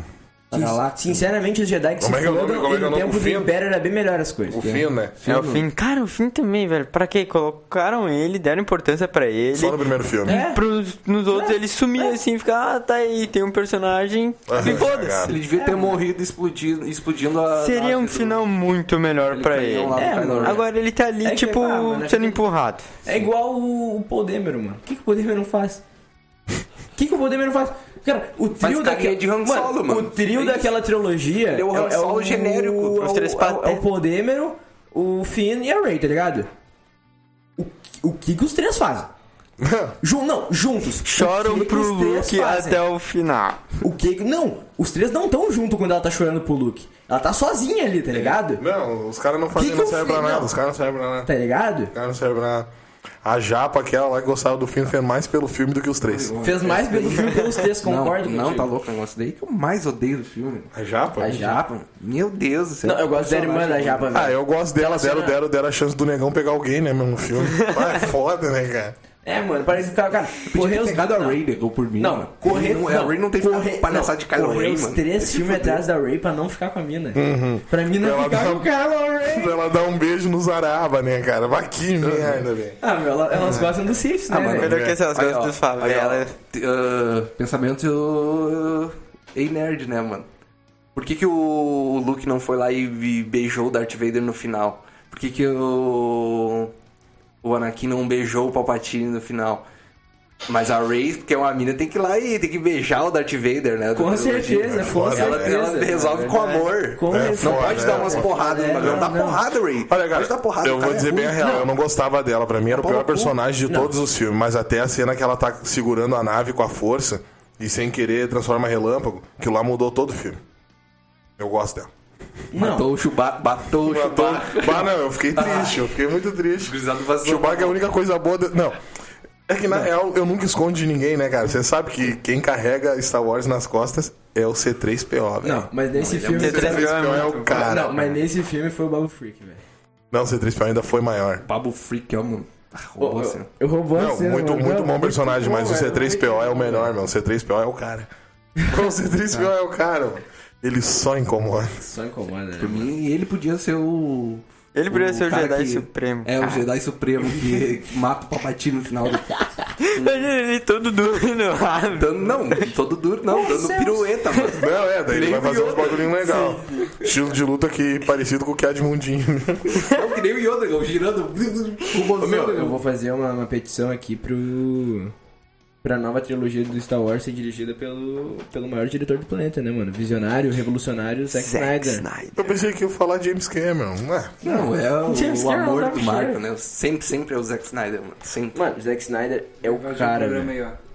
Sin- Sinceramente, os Jedi que Como se é que é como é que é no tempo do Finn? Império era bem melhor as coisas. O Finn, né? É o fim. Cara, o fim também, velho. Pra quê? Colocaram ele, deram importância pra ele. Só no primeiro filme. É. Pros, nos outros ele sumia assim, fica, ah, tá aí, tem um personagem. E foda-se. Ele devia ter morrido explodindo, explodindo a. Seria um do- final muito melhor aquele pra ele. do É. Agora ele tá ali, É tipo, ah, mano, é sendo que- empurrado. É igual o, o Podêmero, mano. O que, que o Podêmero faz? *laughs* O que, que o Podêmero faz? Cara, o trio daquela... de Han Solo, mano. O trio É daquela trilogia... Ele é o Han Solo genérico, é os o- três é o- patetas. É o Podêmero, o Finn e a Rey, tá ligado? O, o que que os três fazem? *laughs* Jun, não, juntos. Choram o que que pro os três Luke fazem? até o final. O que... Não, os três não estão junto quando ela tá chorando pro Luke. Ela tá sozinha ali, tá ligado? Não, os caras não fazem, Que não que servem pra nada. Os caras não servem pra nada. Tá ligado? Os caras não servem pra nada. A Japa, aquela lá que gostava do filme, fez mais pelo filme do que os três. Fez mais pelo filme pelos três, concordo Não, não, tá louco o negócio daí que eu mais odeio do filme. A Japa? A Japa. Meu Deus do céu. Não, eu gosto da irmã da Japa, velho. Ah, eu gosto dela, deram, deram, deram a chance do negão pegar alguém, né, mesmo no filme. *laughs* Ah, é foda, né, cara? É, mano, parece que o cara, ter os pegado a não. Ray negou por mim. Não, mano. correr. Não, a Ray não tem correr, palhaçada de Kylo correr Ren, os mano. três filmes atrás da Ray pra não ficar com a mina. Pra mim não Ela ficar dá- com o Kylo Ren. Pra ela dar um beijo no Zaraba, né, cara? Mas que merda, velho. Ah, meu, ela- elas gostam do Sith, né? Ah, mano? Melhor que elas gostam favelas. aí, ó, uh, pensamento uh, ei nerd, né, mano? Por que, que o Luke não foi lá e, e beijou o Darth Vader no final? Por que, que o, o Anakin não beijou o Palpatine no final? Mas a Rey, que é uma mina, tem que ir lá e tem que beijar o Darth Vader, né? Com certeza, com certeza. Ela, ela resolve com amor. Com É. Não foda, pode é, dar umas porradas no É, bagulho. Dá porrada, Ray. Olha, cara, pode dar porrada. eu vou é dizer bem a real, Não. eu não gostava dela. Pra mim era o pior personagem de Não. todos os filmes, mas até a cena que ela tá segurando a nave com a força e sem querer transforma relâmpago, que lá mudou todo o filme. Eu gosto dela. Não, Matou o Chewbacca. Matou o Chewbacca. Bah, não, eu fiquei triste, eu fiquei muito triste. Chewbacca é a única coisa boa. de- Não. É que na real eu nunca escondo de ninguém, né, cara? Você sabe que quem carrega Star Wars nas costas é o C3PO, velho. não, mas nesse ele é filme. muito O C3PO é o cara. Não, mas nesse filme foi o Babu Freak, velho. Não, o C3PO ainda foi maior. Babu Freak é um. Ah, roubou, assim. Eu roubou Não, cena, muito, mano. muito Não, bom personagem, mas o velho. C3PO é o melhor, meu. O C3PO é o cara. *laughs* O C3PO é o cara, mano. Ele só incomoda. Só incomoda, né? Por mim, ele podia ser o. Ele podia ser o Jedi que- Supremo. É, o Jedi Supremo que, que *laughs* mata o Palpatine no final do. *laughs* Ele todo duro no rabo. Dando, não, todo duro, não, dando pirueta, mano. Não, é, daí ele vai fazer uns bagulhinhos legal. Estilo de luta que parecido com o que é de mundinho. Não, que nem o Yoda, eu girando. O Ô, meu, eu vou fazer uma, uma petição aqui pro. Pra nova trilogia do Star Wars ser dirigida pelo, pelo maior diretor do planeta, né, mano? Visionário, revolucionário, Zack Snyder. Eu pensei que ia falar James Cameron. Não, é o, James o amor do Marco, né? Sempre, sempre é o Zack Snyder, mano. Sempre. Mano, Zack Snyder é o cara, programa velho. aí, ó.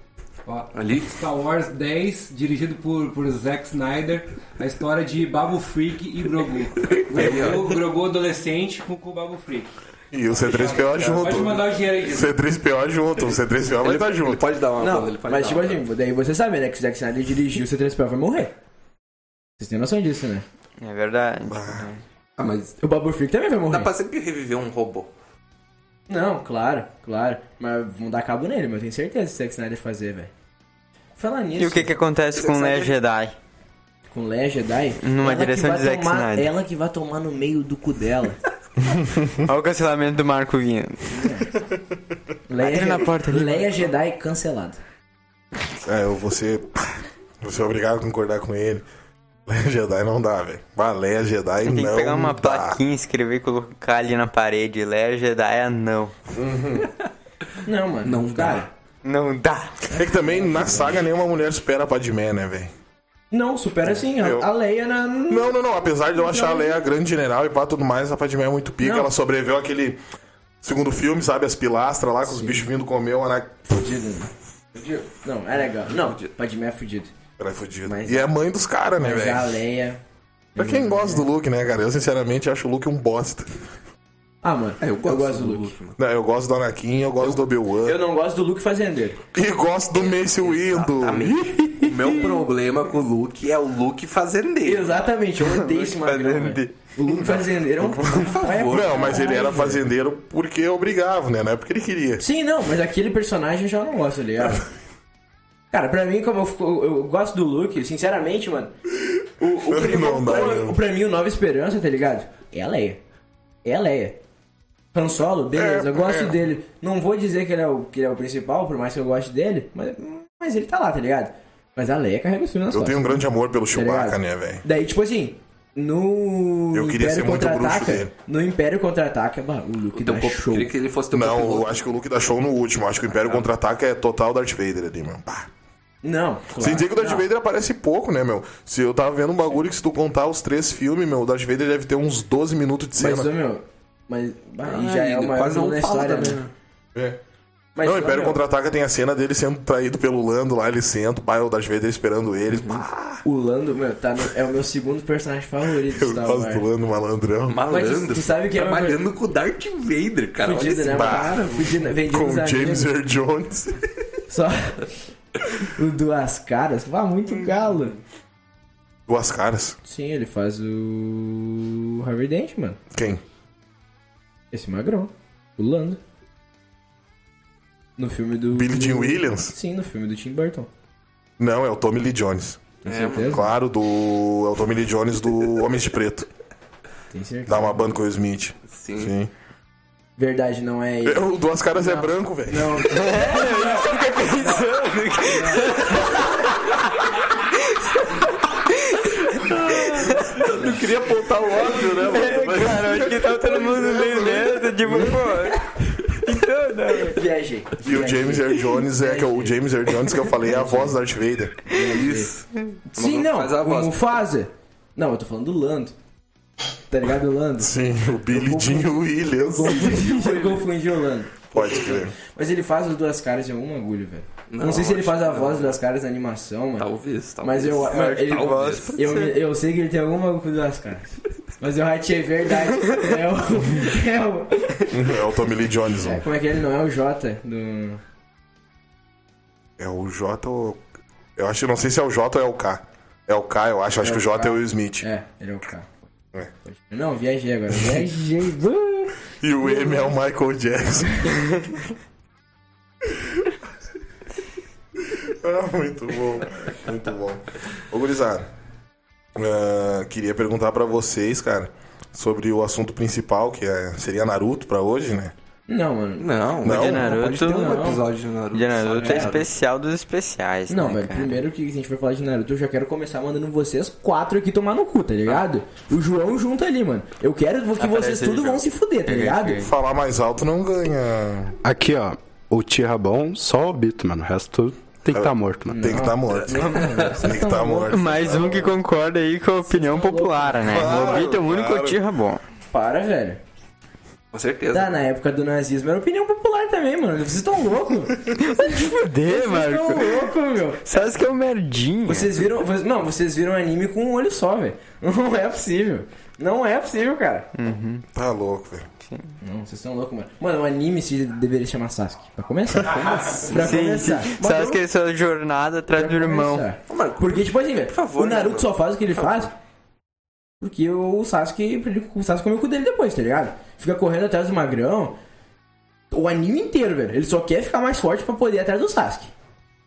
Ó, Ali. Star Wars 10, dirigido por, por Zack Snyder, a história de Babu Freak e Grogu. *laughs* Grogu, Grogu adolescente com, com o Babu Freak. E o C3PO junto. Pode mandar o dinheiro aí, Diego. C3PO junto. O C3PO vai estar Ele junto. pode dar uma Não, ele mas tipo assim, daí você sabe, né, que o Zack Snyder dirigiu o C3PO vai morrer. Vocês têm noção disso, né? É verdade. Ah, mas O Babu Freak também vai morrer. dá pra sempre reviver um robô. Não, claro, claro. Mas vão dar cabo nele, mas eu tenho certeza que o Zack Snyder fazer, velho. Falar nisso. E o que que acontece com o Jedi? Com Leia Jedi? Numa direção de Zack tomar, Snyder. Ela que vai tomar no meio do cu dela. *laughs* *laughs* Olha o cancelamento do Marco vindo. Leia, Entra na porta ali. Leia Jedi cancelado. É, eu vou ser. Vou ser obrigado a concordar com ele. Leia Jedi não dá, velho. Leia Jedi Tem não que pegar uma dá. plaquinha, escrever e colocar ali na parede. Leia Jedi é não. Não, mano. Não cara. Não dá. É que também na saga nenhuma mulher supera a Padmé, né, velho? Não, supera sim. A, Eu- a Leia na. Não, não, não. Apesar de eu achar a Leia grande general e pá, tudo mais, a Padmé é muito pica. Não. Ela sobreviveu àquele segundo filme, sabe? As pilastras lá, com os bichos vindo comer o Anakin. Fudido, né? Fudido. Não, é legal. Não, Padmé é fudido. Ela é fodida. Mas- E é mãe dos caras, né, Mas a velho? Leia. Pra quem gosta do Luke, né, cara? Eu, sinceramente, acho o Luke um bosta. Ah, mano, É, eu gosto, do Luke. mano. Não, eu gosto do Anakin, eu gosto do Obi-Wan. Eu não gosto do Luke fazendeiro. E gosto do Mace Windu. Meu problema com o Luke é o Luke fazendeiro. Exatamente, eu odeio esse magrão, velho. O Luke fazendeiro é um. *laughs* favor. Não, mas ele era fazendeiro porque obrigava, né? Não é porque ele queria. Sim, não, mas aquele personagem eu já não gosto, tá ligado? *laughs* Cara, pra mim, como eu, eu gosto do Luke, sinceramente, mano. O, o, *laughs* Não dá, o, pra mim, o Nova Esperança, tá ligado? É a Leia. É a Leia. Han Solo, beleza, É, eu gosto é. dele. Não vou dizer que ele, é o, que ele é o principal, por mais que eu goste dele, mas, mas ele tá lá, tá ligado? Mas a Leia carrega os filmes nas Eu costas. tenho um grande amor pelo tá Chewbacca, né, velho? Daí, tipo assim, no Eu queria Império ser muito bruxo dele. no Império Contra-Ataca, bah, o Luke Então, dá pô, show. queria que ele fosse teu Não, eu acho que o Luke dá show no último. Acho que o Império Contra-Ataca é total Darth Vader ali, meu. Pá. Não, claro. Sem dizer que o Darth não. Vader aparece pouco, né, meu? Se eu tava vendo um bagulho que se tu contar os três filmes, meu, o Darth Vader deve ter uns 12 minutos de cena. Mas, meu, mas bah, aí Ah, já é o maior quase não fala história, também, né? né? É. Mas, não, o Império Contra-Ataca tem a cena dele sendo traído pelo Lando lá, ele senta, pai, o Darth Vader esperando eles. Uhum. Pá, O Lando, meu, tá no- é o meu segundo personagem favorito do eu Star gosto Wars. do Lando malandrão. Malandro. tu sabe que é Trabalhando com o Darth Vader, cara. Olha Fudido, né? cara. Fudido, vendido Com o James. Earl Jones. *laughs* Só o Duas Caras. Vá, muito galo. Duas caras. Sim, ele faz o Harvey Dent, mano. Quem? Esse magrão. O Lando. No filme do. Billy Jean do- Williams? Sim, no filme do Tim Burton. Não, é o Tommy Lee Jones. Tem certeza? Claro, do. É o Tommy Lee Jones do Homens de Preto. Tem certeza. Dá uma banda com o Smith. Sim. Sim. Verdade, não é ele. É, O Duas Caras é branco, velho. Não, *laughs* Não queria apontar o óbvio, né, mano? Mas- *laughs* Cara, acho que tá todo mundo meio dentro, tipo, pô. Não. viajei. E o James Earl Jones é que é o James Earl Jones que eu falei é a voz do Darth Vader. Isso. Sim, não. faz a o voz. Mufasa. Não, eu tô falando do Lando. Tá ligado, o Lando? Sim, o Billy Jean Williams. Eu confundi o Lando. Pode crer. Mas ele faz as duas caras de algum agulho, velho. Não, Não, sei se ele faz a voz não. das caras na animação, mano. Talvez, talvez. Mas eu, mas ele, talvez. eu, me- eu sei que ele tem alguma coisa duas caras. Mas eu ratei verdade. É o. É o. É o Tommy Lee Jones. é, como é que ele não é o Jota do. É o J ou... Eu acho, não sei se é o J ou é o K. É o K, eu acho. Acho que o J é o Will Smith. É, ele é o K. É. Não, viajei agora. Viajei. *laughs* E o M é o Michael Jackson. *laughs* *laughs* muito bom. Muito bom. Ô, gurizada. ah, queria perguntar pra vocês, cara, sobre o assunto principal, que é, seria Naruto pra hoje, né? Não, mano. Não, Não, mas Naruto- pode ter um não. episódio de Naruto. De Naruto é cara. especial dos especiais, Não, né, velho, cara? primeiro que a gente for falar de Naruto, eu já quero começar mandando vocês quatro aqui tomar no cu, tá ligado? O João junto ali, mano. Eu quero que vocês tudo João. vão se fuder, tá ligado? Falar mais alto não ganha. Aqui, ó. O Tira bom, só o Bito, mano. O resto tudo tem que estar morto, mano. Tem que estar morto. Não, mano, vocês Tem que estar loucos. morto. Mais um que concorda aí com a opinião popular, né? Claro, o Bito é o único claro. tira bom. Para, velho. Com certeza. Tá, na época do nazismo era opinião popular também, mano. Vocês estão loucos? Fuder, Vocês Marco. estão loucos, meu. Sabe que é um merdinha. Vocês viram. vocês- Não, vocês viram anime com um olho só, velho. Não é possível. Não é possível, cara. Tá louco, velho. Não, vocês estão loucos, mano. Mano, o anime se deveria chamar Sasuke. Pra começar. *laughs* pra Sim, sim. começar. Mas eu- que é sua jornada atrás do irmão. Mano, Porque, tipo assim, velho, favor, o né, Naruto mano? só faz o que ele faz porque o Sasuke, o Sasuke come o cu dele depois, tá ligado? Fica correndo atrás do magrão o anime inteiro, velho. Ele só quer ficar mais forte pra poder ir atrás do Sasuke.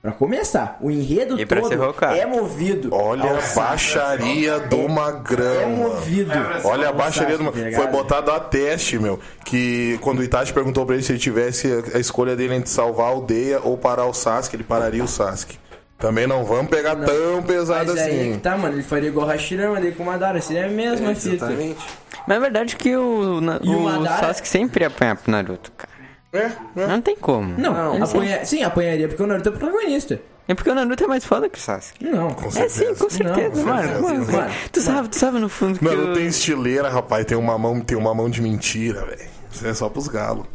Pra começar, o enredo E todo é movido. Olha a baixaria do É magrão. mano. movido. Olha a baixaria do Sasuke, tá Foi botado a teste, meu. Que quando o Itachi perguntou pra ele se ele tivesse a escolha dele entre salvar a aldeia ou parar o Sasuke, ele pararia o Sasuke. Também não vamos pegar tão pesado Mas é assim. que tá, mano. Ele faria igual o Hashirama dele com o Madara. Seria a mesma fita. Exatamente. Mas é verdade que o, E o o Madara- Sasuke sempre ia apanhar pro Naruto, cara. É, é. Não tem como. Não, Não, apanha... sim, apanharia porque o Naruto é protagonista. É porque o Naruto é mais foda que o Sasuke. Não. Com É sim, certeza. com certeza, Não, mano. certeza. mano, Mano, tu, sabe, tu sabe no fundo que Mano, o... tem estileira, rapaz. Tem uma mão, tem uma mão de mentira, velho. Isso é só pros galos.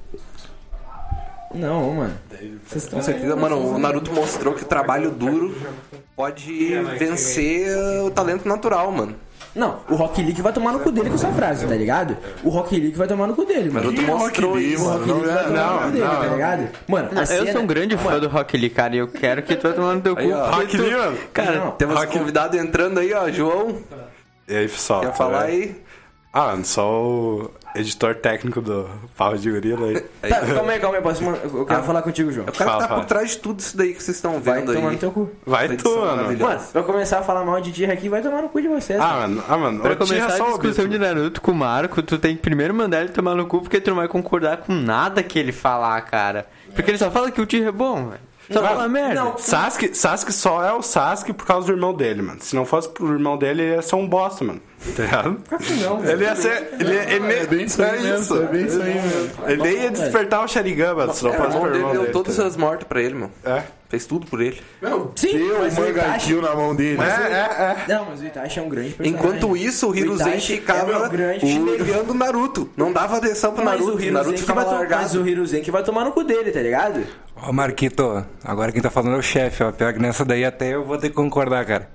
Não, mano. Vocês Com certeza, mano, o Naruto mostrou que o trabalho duro pode vencer o talento natural, mano. Não, o Rock Lee que vai tomar no cu dele com essa frase, tá ligado? O Rock Lee que vai tomar no cu dele, mano. Naruto mostrou isso. O Rock Lee que vai tomar no cu dele, tá ligado? Mano, a Eu cena- sou um grande fã do Rock Lee, cara, e eu quero que tu vai tomar no teu cu. Rock Lee, mano. Cara. Temos um convidado entrando aí, ó, João. E aí, pessoal? Quer tudo falar aí? Ah, mano, só o editor técnico do Pau de Gorila *laughs* aí. Tá, calma aí, calma aí, posso, eu quero falar contigo, João. O cara Fala, que tá fala. por trás de tudo isso daí que vocês estão Vai vendo tomar aí. no teu cu. Vai tu, mano. Mano, pra começar a falar mal de Tira aqui, vai tomar no cu de vocês. Ah, cara. mano, ah, mano. Pra eu começar só a discussão de Naruto com o Marco, tu tem que primeiro mandar ele tomar no cu porque tu não vai concordar com nada que ele falar, cara. Porque ele só fala que o tio é bom, velho. Só fala merda. Não, Sasuke, Sasuke só é o Sasuke por causa do irmão dele, mano. Se não fosse pro irmão dele, ele ia ser um bosta, mano. Tá não, Ele ia ser. Ele, ele, É bem isso aí mesmo, é bem isso aí mesmo. Ele nem ia despertar o Sharingan, mano. Se não É, o fosse irmão dele irmão deu todas as mortes pra ele, meu. ligado? Fez tudo por ele. Sim, Deu mas o Itachi... kill na mão dele. É, é, é. Não, mas o Itachi é um grande personagem. Enquanto isso, o Hiruzen Itachi ficava é grande o Naruto. Não dava atenção pro Mas Naruto. o Naruto que ficava vai to- Mas largado. o Hiruzen que vai tomar no cu dele, tá ligado? Ó, Marquito, agora quem tá falando é o chefe, ó. Pior que nessa daí até eu vou ter que concordar, cara.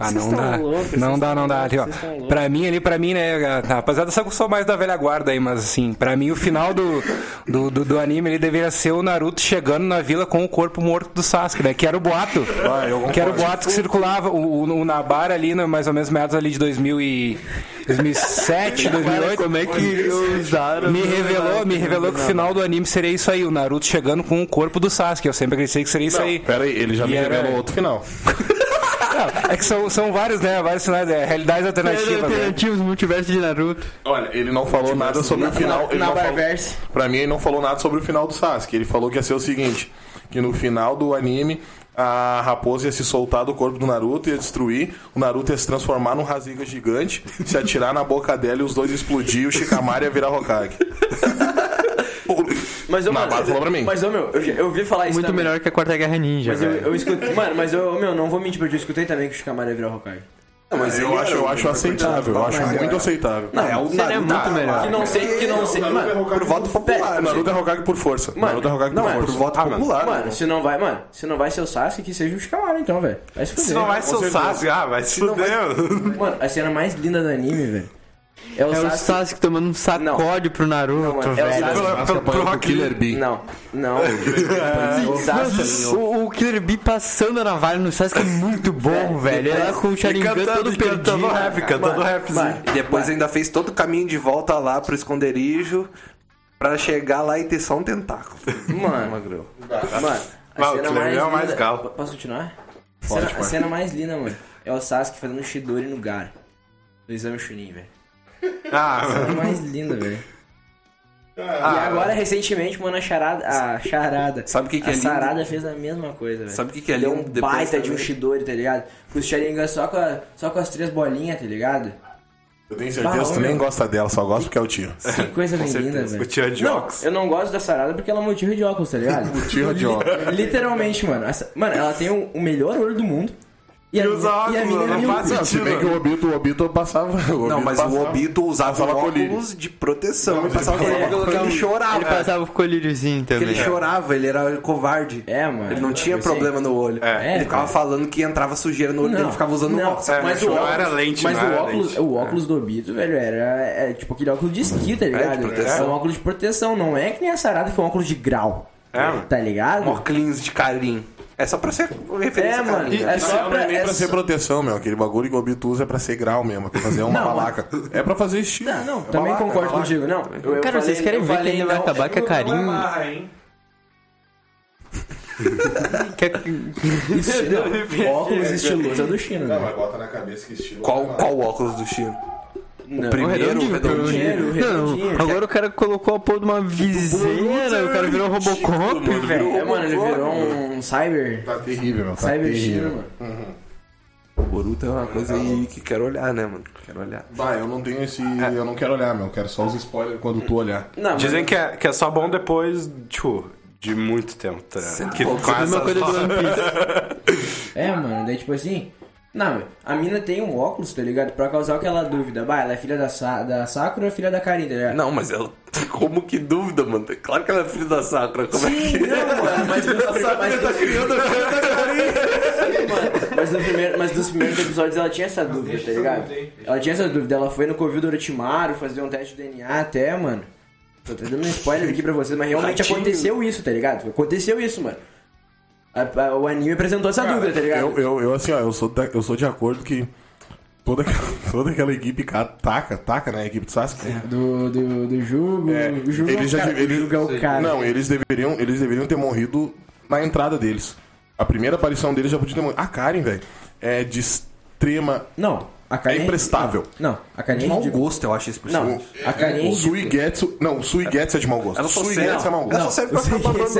Ah, não dá. loucos, não dá, não dá. Ali, ó. Pra mim, ali, pra mim, né, rapaziada, só que eu sou mais da velha guarda aí, mas assim, pra mim o final do, do, do, do anime ele deveria ser o Naruto chegando na vila com o corpo morto do Sasuke, né? Que era o boato. Ah, eu que era o boato que circulava. O, o, o Nabara ali, no, mais ou menos meados ali de 2000 e 2007, 2008. Como é que usaram? Me revelou, me revelou que o final do anime seria isso aí, o Naruto chegando com o corpo do Sasuke. Eu sempre acreditei que seria isso aí. Pera aí, ele já E me era- revelou outro final. *laughs* Não, é que são, são vários, né? Vários finais, é, realidades alternativas. Né? Alternativos, multiverso de Naruto. Olha, ele não falou nada sobre o final. Ele na não falou, pra mim, ele não falou nada sobre o final do Sasuke. Ele falou que ia ser o seguinte: que no final do anime. A raposa ia se soltar do corpo do Naruto, ia destruir. O Naruto ia se transformar num Raziga gigante, se atirar na boca dela e os dois explodir. E o Shikamaru ia virar Hokage. *laughs* Mas eu, falou pra mim. Mas eu, meu, eu, ouvi falar isso Muito também. melhor que a Quarta Guerra Ninja, Mas eu, eu escutei. Mano, mas eu, meu, não vou mentir pra ti, eu escutei também que o Shikamaru ia virar Hokage. Mas eu acho, eu acho aceitável, eu acho muito aceitável. Não, é o Seria Naruto. muito melhor. Que não sei, que não sei. Mano, Por voto popular. Naruto é Hokage por força. Mano, Naruto é Hokage não, por é força. Por voto popular. mano, se não vai, mano, se não vai ser o Sasuke, que seja o Shikamaru então, velho. Vai se fuder. Se não vai ser o. Sasuke, ah, vai se fuder. Mano, a cena mais linda do anime, velho. É o É o Sasuke. Sasuke tomando um sacode pro Naruto, Não, mano, é o velho. Sasuke. Pro Pro Rock Killer Bee. Não, não. *laughs* o Sasuke. O, o Killer Bee passando a navalha no Sasuke é muito bom, velho. Ele lá com o Sharingan todo cantando, cantando perdido. rap, cantando rapzinho. Depois ainda fez todo o caminho de volta lá pro esconderijo pra chegar lá e ter só um tentáculo. *laughs* Mano, Magrão. mano. A Não, o cena Killer mais Bee é o linda... mais galo. Posso continuar? A cena, a cena mais linda, mano, é o Sasuke fazendo Shidori no Gara. Do exame Chunin, velho. Ah, A cena mais linda, velho. E agora, recentemente, mano, a charada. A charada. Sabe o que que a é lindo? Sarada fez a mesma coisa, velho. Sabe o que que é Deu lindo um depois baita de um também? Shidori, tá ligado? Com os Sharingan só com, a- só com as três bolinhas, tá ligado? Eu tenho certeza que tu nem gosta dela, só gosta porque é o tio. Que *laughs* coisa bem linda, velho. O tio é de Não, óculos. eu não gosto da Sarada porque ela é motivo de óculos, tá ligado? *laughs* Tio de óculos. Literalmente, mano. Essa- mano, ela tem o, o melhor olho do mundo. E, usa e a óculos, é não Se bem que o Obito, o Obito passava. O Não, Obito mas o passava. Obito usava um óculos de proteção. Não, Ele passava ele óculos, ele chorava. Ele passava o colíriozinho Porque também. ele chorava, ele era covarde. É, mano. Ele não tinha problema no olho. É, ele ficava falando que entrava sujeira no olho dele, ele ficava usando não, óculos. mas não o óculos, era lente, mas não o óculos, lente. o óculos do Obito, velho, era é, tipo aquele óculos de esqui, tá ligado? proteção. É um óculos de proteção, não é que nem a Sarada que é um óculos de grau. É. Tá ligado? Óculos de carinho. É só pra ser referência. É, mano. carinho. É só não pra. é nem é pra ser só- proteção, meu. Aquele bagulho que o Obito usa é pra ser grau mesmo, é pra fazer uma *laughs* Não, balaca. É pra fazer estilo. Não, não, É também balaca, concordo é contigo. Não, eu, eu Cara, falei- vocês querem eu ver que falei ele vai não- acabar com a carinho? *laughs* *laughs* Que- Estilo- óculos estiloso é do China, Não, né? mas bota na cabeça que estilo. Qual, qual óculos do Chino? Não, primeiro, redondinho, redondinho. Não, agora o cara colocou a porra de uma viseira, o cara virou Robocop, velho. É, mano, ele virou um cyber. Tá terrível, meu. Tá Cyber terrível. China, mano. O Boruto é uma coisa aí que quero olhar, né, mano? Quero olhar. Vai, eu não tenho esse. Eu não quero olhar, meu. Eu quero só os spoilers quando tu olhar. Não, mas- Dizem que é, que é só bom depois, tipo, de muito tempo. Tá? Que, com Mesma essas coisa do One Piece. *laughs* É, mano, daí tipo assim. Não, a mina tem um óculos, tá ligado? Pra causar aquela dúvida. Bah, ela é filha da, Sa da Sakura ou filha da Karin, tá ligado? Não, mas ela. *laughs* Como que dúvida, mano? Claro que ela é filha da Sakura. Como é Sim, que não, mano, mas, *laughs* mas, mas, tá criando a filha da Karin? mano, mas, no primeiro, mas nos primeiros episódios ela tinha essa dúvida, tá ligado? Ela tinha essa dúvida. Ela foi no Covil do Orochimaru fazer um teste de DNA até, mano. Tô tá dando um spoiler aqui pra vocês, mas realmente Ratinho. aconteceu isso, tá ligado? Aconteceu isso, mano. A- a- o anime apresentou essa dúvida, tá ligado? Eu, eu, eu, assim, ó, eu sou, da- eu sou de acordo que toda, aquela- *laughs* toda aquela equipe ca- taca, taca, né? A equipe do Sasuke. Do, do, do Jugo. É, o Jugo é o eles já cara, eles, o Jugo é o cara. Não, eles deveriam, eles deveriam ter morrido na entrada deles. A primeira aparição deles já podia ter morrido. A Karen, velho, é de extrema. Não, É imprestável. Não, a Karen De é mau ridícula. gosto, eu acho esse Não, personagem. a é O. Suigetsu. Não, o Suigetsu é de mau gosto. Ela O só Suigetsu é mau ela gosto. só serve pra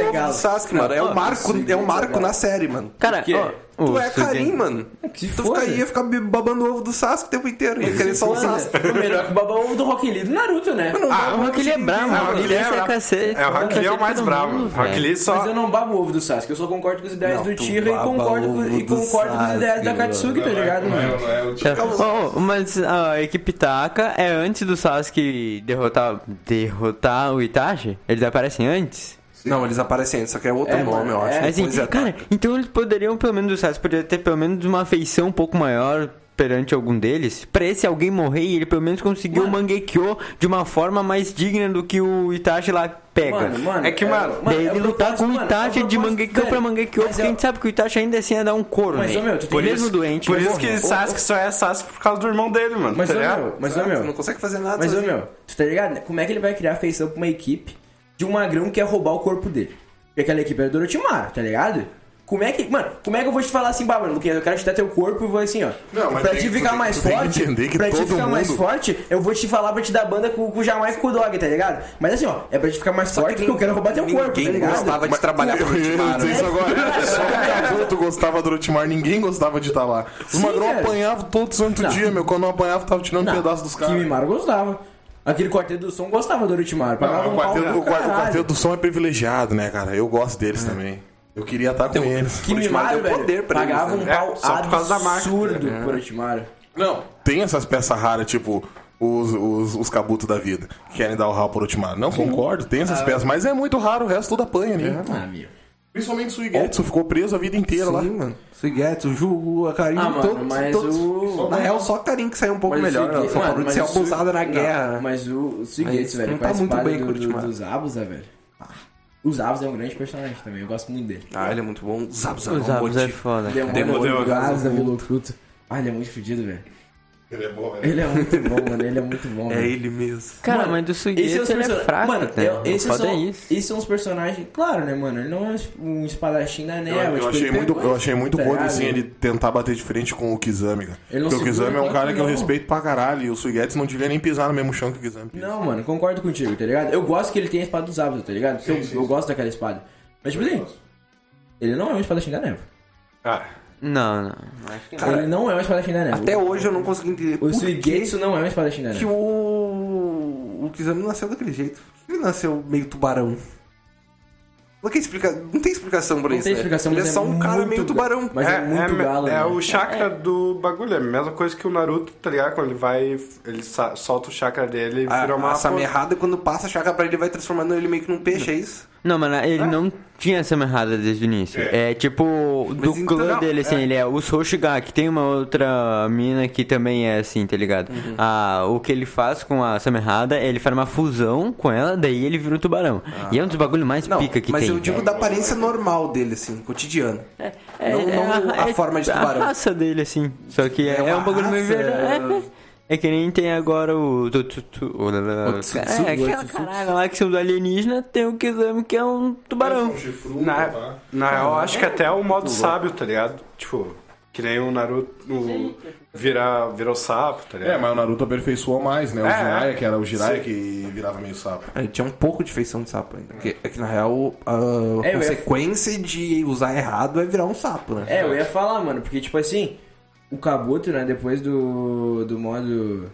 é ovo galo. do Sasuke, mano. É Não, o marco, é o é marco na série, mano. Cara, quê? Tu o é Karim, mano. Que Tu foda. fica aí, ia ficar babando ovo do Sasuke o tempo inteiro. Ia querer só o Sasuke. O melhor que o babão ovo do Rock Lee do Naruto, né? Ah, o Rock Lee é bravo, Ah, o Rock Lee é bravo. cacete. É, o Rock Lee é o mais todo bravo. mundo, O Rock. Lee só. Mas eu não babo o ovo do Sasuke, eu só concordo com as ideias Não, do Tira e concordo, com, e as ideias da Sasuke, Katsuki, tá ligado, mano? Tá. Ó, mas a equipe Taka é antes do Sasuke derrotar, derrotar o Itachi? Eles aparecem antes? Não, eles aparecem antes, só que é outro É, nome, mano, eu acho. é. Assim, é cara, então eles poderiam, pelo menos o Sasuke poderia ter pelo menos uma afeição um pouco maior perante algum deles, pra esse alguém morrer e ele pelo menos conseguiu o Mangekyo de uma forma mais digna do que o Itachi lá pega. Mano, mano, É que, mano, Daí é ele o lutar com o mano, Itachi é de Mangekyou pra Mas porque é a gente sabe que o Itachi ainda assim ia dar um couro, Mas, né? meu, tu Por mesmo doente. Por isso ô, que Sasuke só é Sasuke por causa do irmão dele, mano. Mas, tá ô, meu, mas, ô, Tu meu, não consegue fazer nada Mas, ô, meu, tu tá ligado? Como é que ele vai criar feição pra uma equipe de um magrão que quer roubar o corpo dele? Porque aquela equipe é do Orochimaru, tá ligado? Como é que. Mano, como é que eu vou te falar assim, bah, mano, Luquinhas, eu quero te dar teu corpo e vou assim, ó. Não, mas pra tem- te tu ficar tem- mais tu tem que forte. que pra te ficar mais mundo- forte, eu vou te falar pra te dar banda com, com o Jamaica e com o Dog, tá ligado? Mas assim, ó, é pra te ficar mais forte porque eu quero roubar teu corpo, tá Ninguém ligado? gostava de trabalhar com o Eu dizer isso agora. *laughs* Só o Kabuto gostava do Orochimaru, ninguém gostava de estar lá. Os Sim, magrão velho. apanhavam todo santo Não. dia, meu. Quando não apanhava, tava tirando um Não, pedaço dos caras. Kimimaro gostava. Aquele quarteto do som gostava do Orochimaru. Não, um o, pau quarteto, do o, quarteto, o caralho. quarteto do som é privilegiado, né, cara? Eu gosto deles também. Eu queria estar com eles. Kimimaro, deu velho, poder pra eles, pagava né? um pau É, só por causa da marca. absurdo pro Orochimaru. Não, tem essas peças raras, tipo os, os, os cabutos da vida, que querem dar o rabo pro Orochimaru. Não concordo, tem essas peças, mas é muito raro, o resto tudo apanha, né? Ah, meu. Principalmente o Suigetsu, ficou preso a vida inteira lá. Sim, mano. Suigetsu, o Jugo, a Karin, Ah, mano, todos, mas todos. o- Na real, só a Karin que saiu um pouco Mas o melhor. Suigetsu- só mano, parou de mas ser o abusada na Não, guerra. Mas o, o Mas Suigetsu, velho, não tá muito bem com o do, do, dos Abusa, velho. Os Abusa é um grande personagem também, eu gosto muito dele. Ah, ele é muito bom. Zabos, Os Zabos é foda. Ele é um Demodeu, do Asa da Vila Oculta. Ah, ele Ele é bom, velho. Ele é muito bom, mano, ele é muito bom, *laughs* É ele mesmo. Cara, Mano, mas do os Suigetsu ele é person- fraco, Mano, né? eu- esses, são, é isso. esses são os personagens. Claro, né, mano? Ele não é um espadachim da Eu, neva. eu tipo, achei muito, eu achei muito tá podre ligado? assim ele tentar bater de frente com o Kizami, cara. Ele não Porque o Kizami é um cara que eu não. respeito pra caralho. E o Suigetsu não devia nem pisar no mesmo chão que o Kizami pisa. Não, mano, concordo contigo, tá ligado? Eu gosto que ele tem a espada dos Abusa, tá ligado? Porque eu, eu gosto daquela espada. Mas, tipo assim, ele não é um espadachim da neva. Ah, Não, não. Acho que não. ele não é um espadachim da neva. Até hoje eu não consegui entender O que, Suigetsu não é um espadachim da que neva. o... o Kizami nasceu daquele jeito. Por que ele nasceu meio tubarão? Não tem, explica... não tem explicação pra Não isso, tem né? explicação, Ele é só um cara muito meio tubarão. Mas é, muito me- galo, é né? o chakra do bagulho, é a mesma coisa que o Naruto, tá ligado? Quando ele vai, ele solta o chakra dele e vira uma... A, a Samerrada, quando passa a chaca pra ele, vai transformando ele meio que num peixe, é isso? Não, mano, ele não tinha essa errada desde o início. É, tipo, do então- clã dele, assim, ele é o Soshigaki. Tem uma outra mina que também é assim, tá ligado? Uhum. Ah, o que ele faz com a Samerrada, ele faz uma fusão com ela, daí ele vira um tubarão. E é um dos bagulhos mais Não, pica que mas tem. eu digo da aparência normal dele, assim, cotidiano. É, não- não a é forma de tubarão. A raça dele, assim. Só que é, É é um bagulho meio verdade. É, é que nem tem agora o. tu- tu- tu- o- Otsutsu, É, aquela caralho lá que são do alienígena, tem o Kizami que é um tubarão. Na, na real, eu acho que até é o modo sábio, tá ligado? Tipo, que nem o Naruto o, vira, vira o sapo, tá ligado? É, mas o Naruto aperfeiçoou mais, né? O É, Jiraiya, é. que era o Jiraiya que virava meio sapo. Ele tinha um pouco de feição de sapo ainda. Porque, é que na real, a É, ia- consequência de usar errado é virar um sapo, né? É, eu ia falar, mano, porque, tipo assim, o Kabuto, né, depois do, do modo.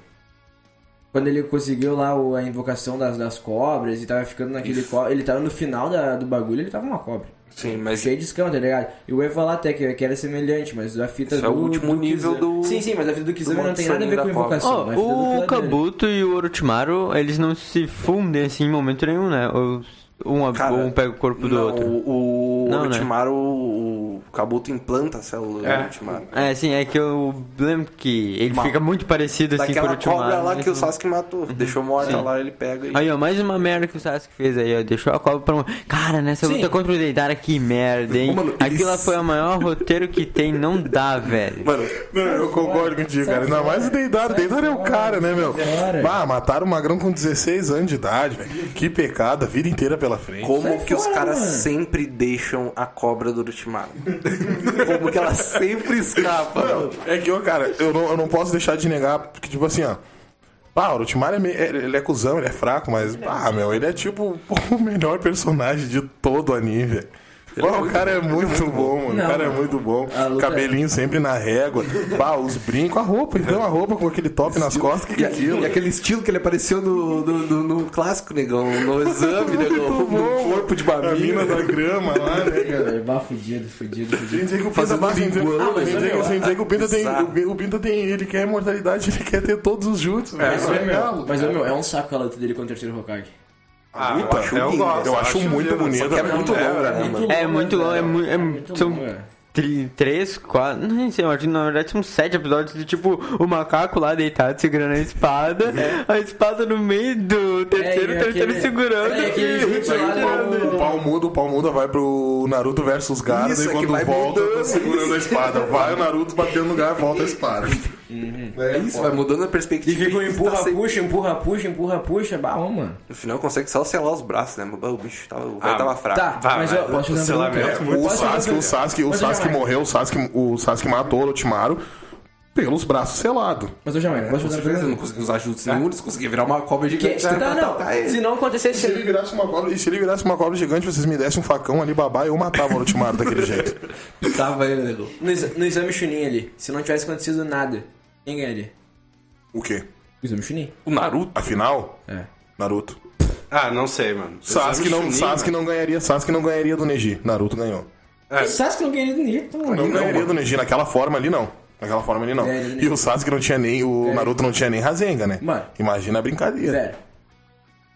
Quando ele conseguiu lá o- a invocação das, das cobras e tava ficando naquele. Co... Ele tava no final da- do bagulho, ele tava uma cobra. Sim, mas Cheio de escama, tá ligado? Eu ia falar até que, que era semelhante, mas a fita Isso do. é o último do nível do- Sim, sim, mas a fita do Kizami não tem nada a ver com invocação. Ó, é a fita do o dele. Kabuto e o Orochimaru, eles não se fundem assim em momento nenhum, né? Os- Um, Cara, um pega o corpo do não, outro. O, o Não, né? Orochimaru, o Kabuto implanta a célula do É. Orochimaru. É, sim, é que eu lembro que ele fica muito parecido assim com o Daquela Orochimaru. cobra lá mas que o Sasuke matou. Deixou morta lá, ele pega e... Aí, ó, mais uma merda que o Sasuke fez aí, ó. Deixou a cobra pra. um- Cara, nessa Sim. luta contra o Deidara, que merda, hein? Mano, Aquilo eles- foi o maior roteiro que tem, não dá, velho. Mano, Não, eu concordo contigo, cara. Ainda mais o Deidara. O Deidara é o cara, né, meu? fora. Ah, mataram o Magrão com 16 anos de idade, velho. Que pecado, a vida inteira pela frente. como que os caras sempre deixam a cobra do Orochimaru? *laughs* como que ela sempre escapa? Não, é que, ó, cara, eu não, eu não posso deixar de negar, porque, tipo assim, ó. Ah, o Orochimaru é meio, é- ele é cuzão, ele é fraco, mas, ah, meu, ele é tipo *laughs* o melhor personagem de todo o anime, velho. Pô, o cara é muito bom, mano. Não, o cara é muito bom. Luta- Cabelinho sempre na régua. Pá, os brincos, a roupa. Então a roupa com aquele top nas costas, que que é aquilo? E aquele estilo que ele apareceu no, no, no- no clássico, negão, no exame, negão, *laughs* Muito no bom, corpo de A mina da grama lá, né, cara? É, bah, fudido, fudido, Sem fudido. dizer que o Pinta, Fazendo bah, sem dizer, que- o Pinta tem, bizarro. o, o Pinta tem, ele quer imortalidade, *laughs* ele quer ter todos os jutsus, velho. Mas, Isso é meu, mas meu, é um saco a luta dele contra o terceiro Hokage. Ah, eu acho eu gosto. Eu acho muito lindo, bonito, só é muito é, longa, né? né, mano? É muito longo, é velho. muito. É, muito são é. tri- três, quatro. Não sei, eu acho que na verdade são sete episódios de tipo o macaco lá deitado segurando a espada, a espada no meio do terceiro inteiro Peraí, tentando aquele- segurando. peraí, aquele jutsu lá O pau muda, o pau muda vai pro Naruto versus Isso, e é quando volta, tá segurando a espada. Vai o Naruto batendo no lugar, volta a espada. É isso, vai mudando a E perspectiva. fica um e empurra, tá puxa, empurra, puxa, empurra, puxa. Bah, mano. No final consegue só selar os braços, né? O bicho tava, o velho Ah, tava fraco. Tá, Vai, mas eu posso o fazer selamento pergunta? muito O Sasuke, o? Sasuke, o Sasuke morreu, o Sasuke, o Sasuke matou o Orochimaru pelos braços selados. Mas eu jamais, posso fazer uma Ele não conseguiu usar jutsu nenhum, eles conseguiam virar uma cobra Que, gigante. tá, pra não, atacar ele. se não E se acontecesse... ele virasse uma cobra, e se ele virasse uma cobra gigante, vocês me dessem um facão ali, babá, eu matava o Orochimaru daquele *laughs* jeito. Tava ele, nego. No, exa- no exame Chunin ali, se não tivesse acontecido nada, quem ganharia? O quê? O exame Chunin. O Naruto? Afinal, É. Naruto. Ah, não sei, mano. Sasuke não, Chunin, Sasuke não ganharia, Sasuke não ganharia do Neji. Naruto ganhou. É. Sasuke não ganharia do Nito, Não mano. ganharia do Neji naquela forma ali não. Naquela forma ali não. Neji. E o Sasuke não tinha nem o Naruto não tinha nem Rasengan, né? Mano. Imagina a brincadeira. Velho,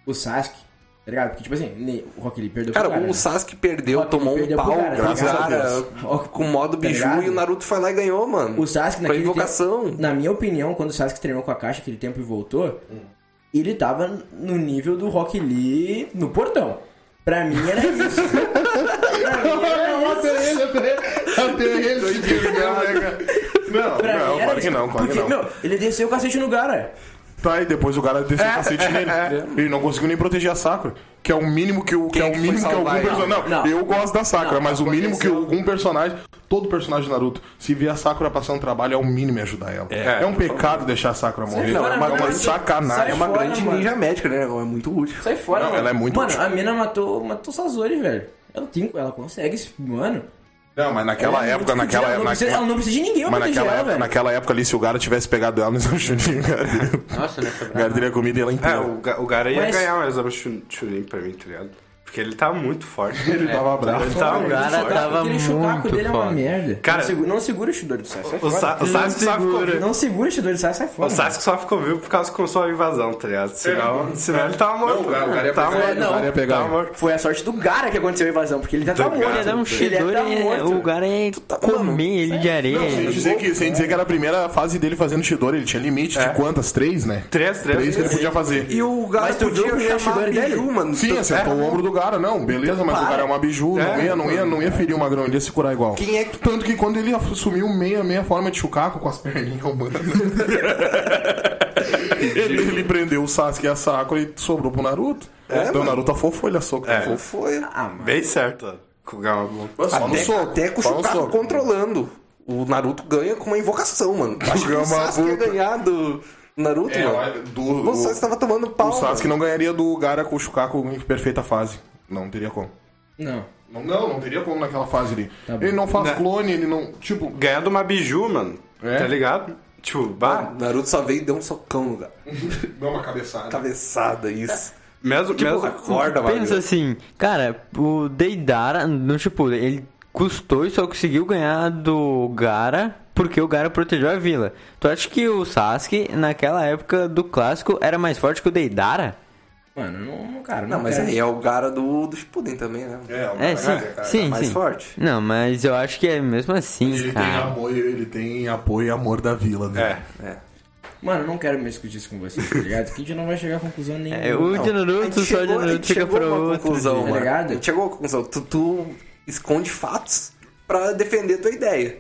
o Sasuke, tá ligado? Porque, tipo assim, o Rock Lee perdeu Cara, pro cara, o né? Sasuke perdeu, Rock tomou um perdeu pro pau cara, pro graças a cara Deus. com o modo Tá biju ligado? e o Naruto foi lá e ganhou, mano. O Sasuke Com naquele invocação. tempo, na minha opinião, quando o Sasuke treinou com a caixa aquele tempo e voltou, ele tava no nível do Rock Lee no portão. Pra mim era isso. pra mim era isso. Não, Pra não, mim era claro que isso. não, claro que Porque, não. meu, ele desceu o cacete no cara. Tá, e depois o cara desceu o cacete nele. Ele não conseguiu nem proteger a Sakura. Que é o mínimo que o que Quem é é o que mínimo que algum salvar personagem. Não, Não. eu gosto da Sakura, Não, mas o mínimo que algum personagem, todo personagem de Naruto, se vê a Sakura passando trabalho, é o mínimo em ajudar ela. É, um pecado deixar a Sakura morrer. fora, é uma, mano. uma sacanagem. É uma fora, grande mano. ninja médica, né? É muito útil. Sai fora, Não, mano. ela é muito Mano, útil. a mina matou, matou Sazori, velho. Ela, tem, ela consegue, esse- mano. Não, mas naquela Ela é época, naquela ela, época. precisa, ela não precisa de ninguém Mas naquela ela, época, velho. naquela época ali, se o Gara tivesse pegado ela no exame Chunin, o Gara teria- Nossa, né? o Gara teria comido ela É, inteira. o, Ga- o Gara ia Mas- ganhar o exame Chun- Chunin pra mim, tá ligado? Porque ele tá muito forte. Ele tava bravo. Ele tá O muito Gara forte. tava Aquele muito dele é uma foda. merda. Cara- não, segura, não segura o Shidori do Sasuke, sai O, fora. Sa o Sasuke só ficou vivo. Não segura o Shidori do Sasuke, sai fora. O Sasuke só ficou vivo por causa que começou a invasão, tá ligado? Senão, senão ele tava morto. Não, o Gara- Gara ia tava pegar morto. ele, o Gara ia pegar Tava ele. Foi a sorte do Gara que aconteceu a invasão, porque ele já tá Do morto. Gara. Ia dar um Ele tá morto. o cara ia comer ele de areia. Sem dizer, que, sem dizer que era a primeira fase dele fazendo Shidori, ele tinha limite É. de quantas? Três, né? Três, três. Três que ele podia fazer. E o Gara podia chamar biju, mano. Sim, acertou o ombro do Gara, não, beleza, mas o. Gara é uma biju, não, É. ia, não, ia, não ia ferir o magrão, ele ia se curar igual. Quem é que- Tanto que quando ele assumiu meia, meia forma de chucaco com as perninhas humanas, *laughs* ele, ele prendeu o Sasuke e a Sakura e sobrou pro Naruto. então o Naruto afofou ele a soco. É. Ou foi. Ah, mano. Bem certo. Gama Só Até, soco. até com o Chukaku controlando. O Naruto ganha com uma invocação, mano. Acho que o Sasuke ia ganhar do Naruto, É, mano. do- o Sasuke tava tomando pau. O Sasuke não ganharia do Gara com o Chukaku em perfeita fase. Não teria como. Não. Não, não, não teria como naquela fase ali. Tá ele não faz Né? clone, ele não. Tipo, Ganhar de uma biju, mano. É? Tá ligado? Tipo, bah. Naruto só veio e deu um socão no cara. dá uma cabeçada. Cabeçada, isso. Mesmo, mesmo, Acorda, Pensa Magrão. assim, cara, o Deidara, no tipo, ele custou e só conseguiu ganhar do Gara porque o Gara protegeu a vila. Tu acha que o Sasuke, naquela época do clássico, era mais forte que o Deidara? Mano, não, cara, não, Não, mas quero. aí é o Gara do, do Shippuden também, né? É, o É, sim, cara, sim, mais sim. forte. Não, mas eu acho que é mesmo assim, Ele tem, cara. apoio, ele tem apoio e amor da vila, né? É. Mano, eu não quero mais discutir isso com vocês, tá ligado? Que a gente não vai chegar a conclusão nenhuma. É, o de Naruto, só de Naruto gente fica chegou a pra uma outro. conclusão, dia. mano. Tá ligado? A gente chegou a conclusão. Tu, tu esconde fatos pra defender tua ideia.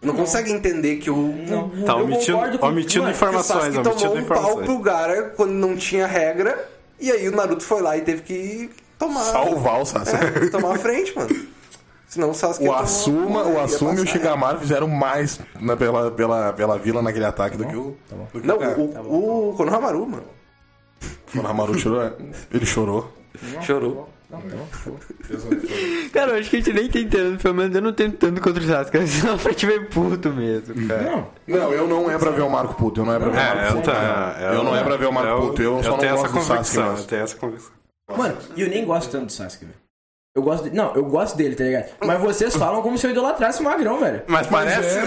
Não, consegue entender que o. Não. Tá Eu omitindo, concordo com- omitindo Mano, que o informações, Sasuke omitindo tomou um pau informações. pro Gara quando não tinha regra. E aí o Naruto foi lá e teve que tomar. Salvar o Sasuke. É, tomar a frente, mano. Senão o Sasuke O Asuma, o Asuma e o passar. Shikamaru fizeram mais na- pela, pela, pela vila naquele ataque do que o. do que Não, o o, o Konohamaru, mano. O Hamaru chorou. Ele chorou. Chorou. Cara, eu acho que a gente nem tá entendendo, pelo menos eu não tenho tanto contra o Sasuke, só pra te ver puto mesmo, cara. Não. Não, eu não é pra ver o Marco Puto. Eu não é pra ver o É, Marco eu, Puto. tá, Eu não é pra ver o Marco Puto. Eu só não tenho gosto essa do Sasuke. Eu tenho essa convicção. Mano, e eu nem gosto tanto do Sasuke, velho. Eu gosto de... Não, eu gosto dele, tá ligado? Mas vocês falam como se eu idolatrasse o Magrão, velho. Mas parece. Ele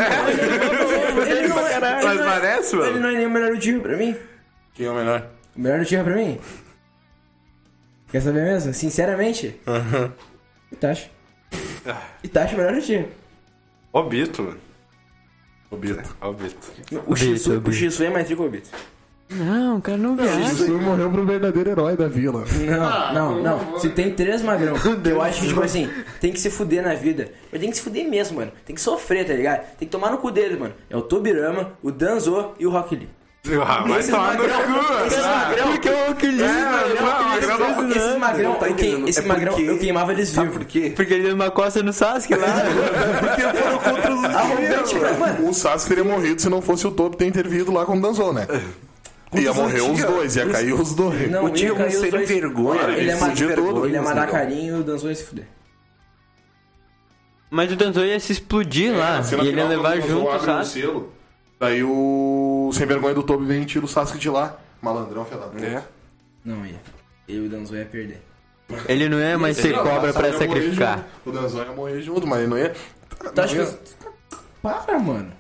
não é- ele Mas não é- parece, Ele mano. não é nem o melhor do Tiro pra mim. Quem é o melhor? O melhor do Tiro pra mim? Quer saber mesmo? Sinceramente? Aham. Itachi. Itachi é o melhor do Tiro. Obito, mano. O Bito. Obito. O Obito. o Shisu é mais trigo que o Obito. Não, cara, não viaja. Isso morreu pro verdadeiro herói da vila. Não, não, não. Se tem três magrão, eu acho que, tipo assim, tem que se fuder na vida. Mas tem que se fuder mesmo, mano. Tem que sofrer, tá ligado? Tem que tomar no cu deles, mano. É o Tobirama, o Danzo e o Rock Lee. Ah, vai tomar no magrão, cu. esses ah. magrão, Porque o Oculus, esses magrão, Não tá eu, queim- entendendo. esse É magrão, porque- eu queimava eles vivos. por quê? Porque ele deu uma costa no Sasuke lá. Porque foram contra os *laughs* Arrogante, mano. O Sasuke teria morrido se não fosse o Tobi ter intervido lá com o Danzou, né? Ia morrer os dois, ia cair os dois. Não, O tio ia é sem dois. vergonha. Ele é todo, Ele é mas mandar não. carinho e o Danzo ia se fuder. Mas o Danzo ia se explodir lá. Cena E ele ia levar quando o Danzou junto, o sabe? Daí o sem vergonha do Tobi vem e tira o Sasuke de lá. Malandrão, puta. É. Não ia. Eu e o Danzo ia perder. Ele não ia mais ser Não, cobra pra Sasuke sacrificar. junto. O Danzou ia morrer junto, mas ele não ia. Tu acha que... Para, mano.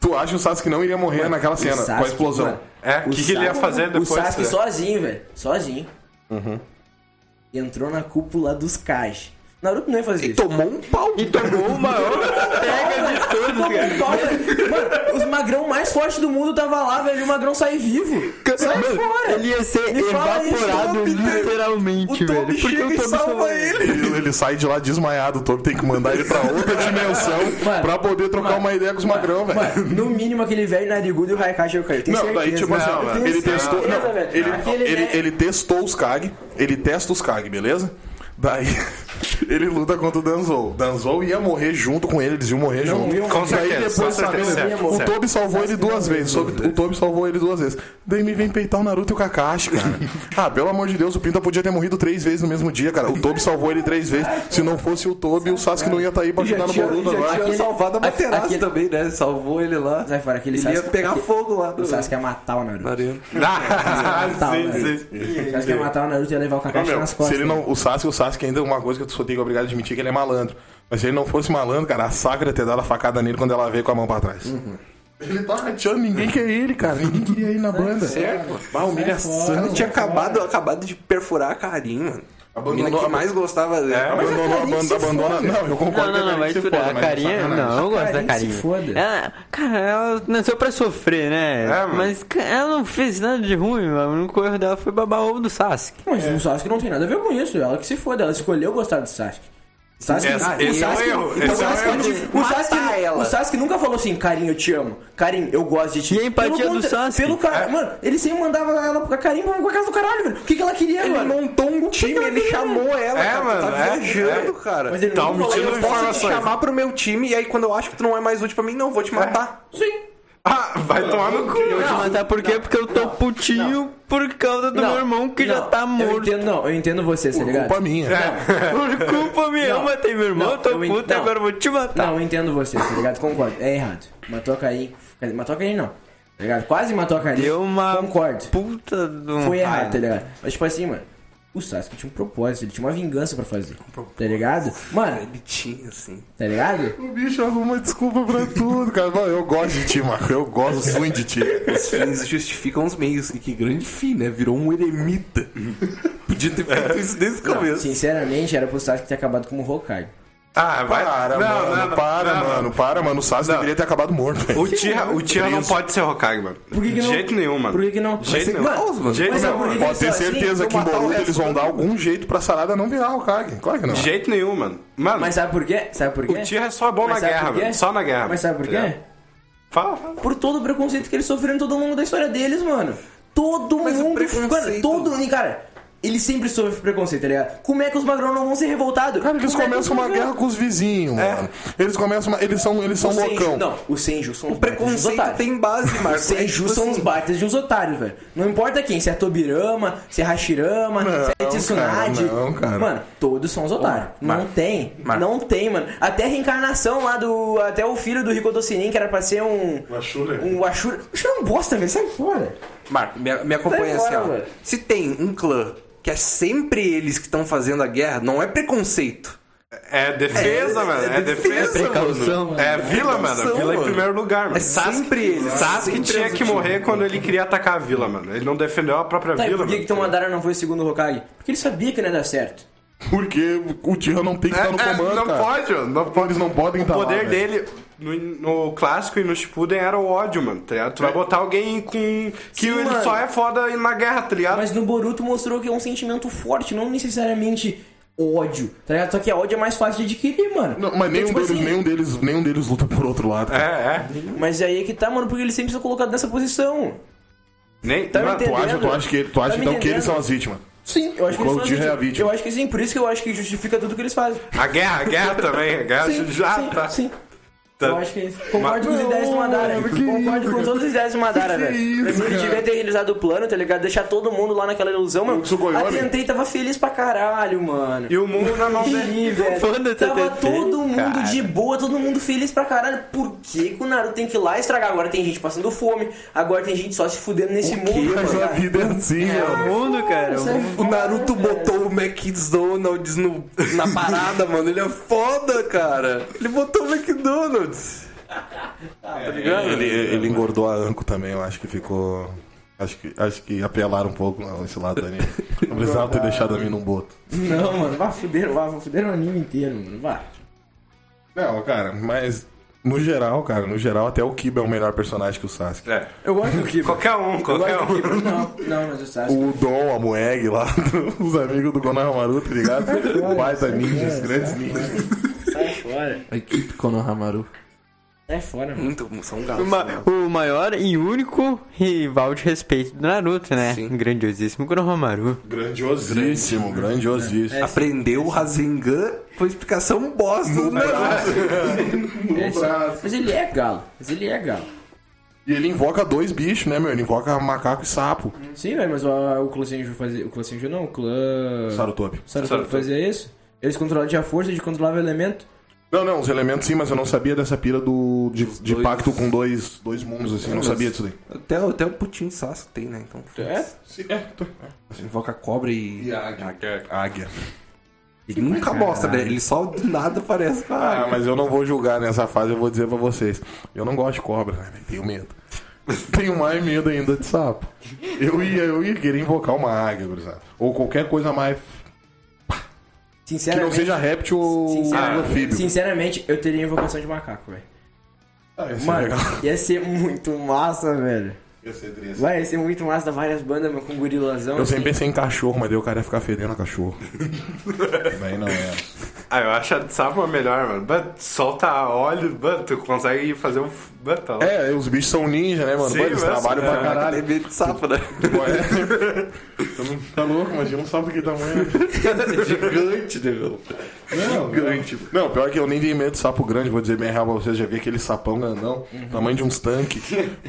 Tu acha que o Sasuke não iria morrer naquela cena, com a Sasuke, explosão? mano, É, o que, que ele ia fazer depois? O Sasuke né? sozinho, velho. Sozinho. Entrou na cúpula dos Kaj. Naruto não ia fazer E isso. tomou um pau. E tomou o maior pega de *laughs* todos, cara. um pau, velho. Mano, os magrão mais fortes do mundo tava lá, velho. E o magrão sai vivo. Sai Mano, fora. Ele ia ser Me isso, evaporado velho. literalmente, O velho. Porque chega o Tobi salva ele. Ele, ele sai de lá desmaiado, o Tobi tem que mandar ele pra outra *laughs* dimensão Mano, pra poder trocar mano, uma ideia com os magrão, velho. Mano, no mínimo aquele velho narigudo e o Raikashi eu caí. Não, certeza. daí tipo assim, ele testou. Não, velho. ele, velho- ele testou os Kag, ele testa os Kag, beleza? Daí *laughs* ele luta contra o Danzou. Danzou ia morrer junto com ele, eles iam morrer Não, junto. iam Com Daí certeza, depois, com sabe, certeza, certo, o. Tobi salvou ele duas vezes. O Tobi salvou ele duas vezes. Daí me vem peitar o Naruto e o Kakashi, cara. *laughs* Ah, pelo amor de Deus, o Pinta podia ter morrido três vezes no mesmo dia, cara. O Tobi salvou ele três vezes. Se não fosse o Tobi, o Sasuke não ia estar aí pra ajudar no Boruto agora. tinha Aquele- salvado a Materaço aquele- também, né? Salvou ele lá. Sai fora, aquele Ele ia Sasuke- pegar aquele- fogo lá do... O Sasuke ia matar o Naruto. na arena. *laughs* Ah, Tá, sim, sim. O Sasuke ia matar o Naruto e ia levar o Kakashi meu, nas se costas. ele não, o Sasuke, o Sasuke ainda é uma coisa que eu só tenho que obrigado a admitir que ele é malandro. Mas se ele não fosse malandro, cara, a Sakura ia ter dado a facada nele quando ela veio com a mão pra trás. Ele tá rateando, ninguém quer ele, cara. Ninguém queria ir na banda. Certo. Bah, humilhação. Ele tinha acabado, acabado de perfurar a carinha, mano. A Abandonou que mais gostava dele. É, Abandonou a Carinha banda, se abandona. Não, eu concordo Não, não, que não, vai foda, A carinha, não, eu gosto da Carinha se foda. Ela, cara, ela nasceu pra sofrer, né? É, mano. Mas ela não fez nada de ruim, mano. O único erro dela foi babar ovo do Sasuke. Mas o Sasuke não tem nada a ver com isso. Ela que se foda. Ela escolheu gostar do Sasuke. O Sasuke, Esse- o esse é o Sasuke- erro, o esse é o Sasuke- erro. o Sasuke- Matar ela. O Sasuke nunca falou assim, carinho, eu te amo. Carinho, eu gosto de ti. E a empatia Pelo do contra- Sasuke? Pelo cara, mano, ele sempre mandava ela pra carinho pra casa do caralho, velho. O que, que ela queria, Ele mano? montou um time, ele queria? chamou ela, É, cara. mano, tá é, viajando, é. cara. Mas ele Tá nunca falou, eu posso te informações. chamar. chamar pro meu time e aí quando eu acho que tu não é mais útil pra mim, não, vou te matar. Sim. Ah, vai tomar no cu. Eu vou te matar por quê? Porque eu tô putinho por causa do Não, meu irmão que já tá Eu morto. entendo, não, eu entendo você, tá ligado? Culpa minha. *laughs* Por culpa minha, eu matei meu irmão, não, eu tô eu puto, não. agora eu vou te matar. Não, eu entendo você, tá ligado? Concordo. É errado. Matou a Caim. Quer dizer, Matou a Caim não. Tá ligado? Quase matou a Caim. Deu uma Concordo. puta um Foi errado, tá ligado? Mas tipo assim, mano. O Sasuke tinha um propósito, ele tinha uma vingança pra fazer. Tá ligado? Mano, Ele tinha, assim. tá ligado? O bicho arruma desculpa pra tudo, cara. Mano, Eu gosto de ti, Marco. Eu gosto *laughs* muito de ti. Os fins justificam os meios. E que grande fim, né? Virou um eremita. Podia ter feito isso desde o começo. Sinceramente, era pro Sasuke ter acabado como Hokage. Ah, vai. Para, não, mano. não, não, para, não, mano. Para, mano. O Sasuke deveria ter acabado morto, velho. O Tira, o Tira não pode ser Hokage, mano. Por que que de não? jeito nenhum, mano. Por que que não? De jeito ser nenhum. mano. De jeito Mas é nenhum, por mano. Pode ter Assim, certeza que em Boruto eles vão dar mundo. algum jeito pra Sarada não virar Hokage. Claro que não. De jeito nenhum, mano. Mano, Mas sabe por quê? Sabe por quê? o Tira é só bom Mas na guerra, mano. Só na guerra. Mas sabe por quê? Fala, fala. Por todo o preconceito que eles sofreram todo ao longo da história deles, mano. Todo Mas mundo. preconceito- Mano, todo. Cara, eles sempre sofrem preconceito, tá ligado? Como é que os magrão não vão ser revoltados? Cara, eles Como é começam os uma guerra com os vizinhos, mano. Eles começam uma... Eles são, eles são Senju, loucão. não, os Senju são os O preconceito tem base, Marco. Os Senju É tipo são os assim, batas de uns otários, velho. Não importa quem, se é Tobirama, se é Hashirama, se é Não, Tsunade. não, cara. Mano, todos são os otários. não Marco, tem. Não tem, mano. Até a reencarnação lá do. Até o filho do Sinin, que era pra ser um. O Ashura. Um Ashura. Ashura é um bosta, velho. Sai fora. Marco, me, me acompanha Sai assim, fora, ó. velho. Se tem um clã que é sempre eles que estão fazendo a guerra, não é preconceito. É defesa, É, mano. é É defesa, defesa. Precaução. mano. É vila, mano. Precaução, Vila em mano. primeiro lugar, mano. É sempre eles. Sasuke sempre tinha que morrer quando ele queria atacar a vila, mano. Ele não defendeu a própria Tá, vila, por que, mano. que Tomadara não foi o segundo Hokage? Porque ele sabia que não ia dar certo. Porque o Tira não tem que estar no É, é, comando, não cara. pode, mano, não pode. Eles não podem O estar lá, poder velho. No, no clássico e no Shippuden era o ódio, mano, tá ligado? Tu vai botar alguém com... que Sim, ele mano. só é foda na guerra, tá ligado? Mas no Boruto mostrou que é um sentimento forte, não necessariamente ódio, tá ligado? Só que a ódio é mais fácil de adquirir, mano. Não, mas nenhum, Então, tipo deles, assim, nenhum, deles, nenhum deles luta por outro lado. É, cara. é. Mas aí é que tá, mano, porque eles sempre são colocados nessa posição. Nem... Tá mano, Tu acha, tu acha que, tu acha Tá então que eles são as vítimas? Sim, eu acho que eles são é as vítima. Eu acho que sim, por isso que eu acho que justifica tudo que eles fazem. a guerra, a guerra também, a guerra Sim, já sim, tá... sim. Eu acho que é isso. Concordo com as ideias do Madara. Concordo com todas as ideias do Madara, velho. Pra mim, ele devia ter realizado o plano, tá ligado? Deixar todo mundo lá naquela ilusão, mano. O? A Tentei tava feliz pra caralho, mano. E o mundo na mão dele. *laughs* velho. Tava todo mundo de boa, todo mundo feliz pra caralho. Por que, que o Naruto tem que ir lá estragar? Agora tem gente passando fome, agora tem gente só se fudendo nesse mundo, Mas mano. a vida é assim, mano. mundo, cara. Isso é O Naruto botou o McDonald's no, na parada, *laughs* mano. Ele é foda, cara. Ele botou o McDonald's. Tá ligado? *laughs* Ele, ele engordou a Anco também, eu acho que ficou. Acho que, acho que apelaram um pouco nesse lado da anime. *laughs* Não precisava ter deixado a mim num boto. Não, mano, vai fuder, vai, vai fuder o anime inteiro, mano. Vai. Não, cara, mas no geral, cara, no geral, até o Kiba é um melhor personagem que o Sasuke. É. Eu gosto do Kiba. Qualquer um, Eu qualquer do um. Kiba. Não, não, mas o Sasuke. O Dom, a Moeg lá, *laughs* os amigos do Konohamaru, tá ligado? Baita ninjas, grandes ninjas. Sai fora. A equipe Konohamaru. Sai fora, mano. Muito, são gatos. Ma- o maior e único rival de respeito do Naruto, né? Sim. Grandiosíssimo Konohamaru. Grandiosíssimo, grandiosíssimo. Aprendeu o Rasengan com explicação bosta do Naruto. *laughs* Braço. Mas ele é galo. Mas ele é galo. E ele invoca dois bichos, né, meu? Ele invoca macaco e sapo. Sim, velho, mas o, o clã Senju fazia. O clã Senju não, o clã. Sarutobi. Sarutobi Sarutobi. fazia isso? Eles controlavam tinha força de controlava o elemento. Não, não, os elementos sim, mas eu não sabia dessa pira do, de, de dois- pacto com dois, dois mundos, assim, eu não sabia disso daí. Até, até o Putin Sasuke tem, né? Então, É? Sim, é, tô... você invoca cobra e... Águia. Ele nunca mostra, né? Ele só do nada aparece com a Ah, águia. mas eu não vou julgar nessa fase, eu vou dizer pra vocês. Eu não gosto de cobra, né? Tenho medo. *laughs* Tenho mais medo ainda de sapo. Eu ia, eu ia querer invocar uma águia, gurizada. Ou qualquer coisa mais. Que não Sinceramente. seja réptil ou Sinceramente, anfíbio. sinceramente, eu teria invocação de macaco, velho. Ah, ia ser Mano, legal. ia ser muito massa, velho. Ia ser triste. Vai, ia ser muito massa, dar várias bandas mano, com gorilazão. Eu assim. sempre pensei em cachorro, mas daí o cara ia ficar fedendo a cachorro. *laughs* daí não é. Ah, eu acho a sapo a melhor, mano. But, solta óleo, but, tu consegue fazer um. But, tá. É, os bichos são ninja, né, mano? Sim, Pô, eles trabalham pra é. caralho. Tem medo de sapo, né? Ué. Tu não tá louco? Imagina um sapo que tamanho. *laughs* Gigante, né, meu? Não, gigante. Não, pior que eu nem tenho medo de sapo grande, vou dizer bem real pra vocês. Já vi aquele sapão grandão, tamanho de uns tanques.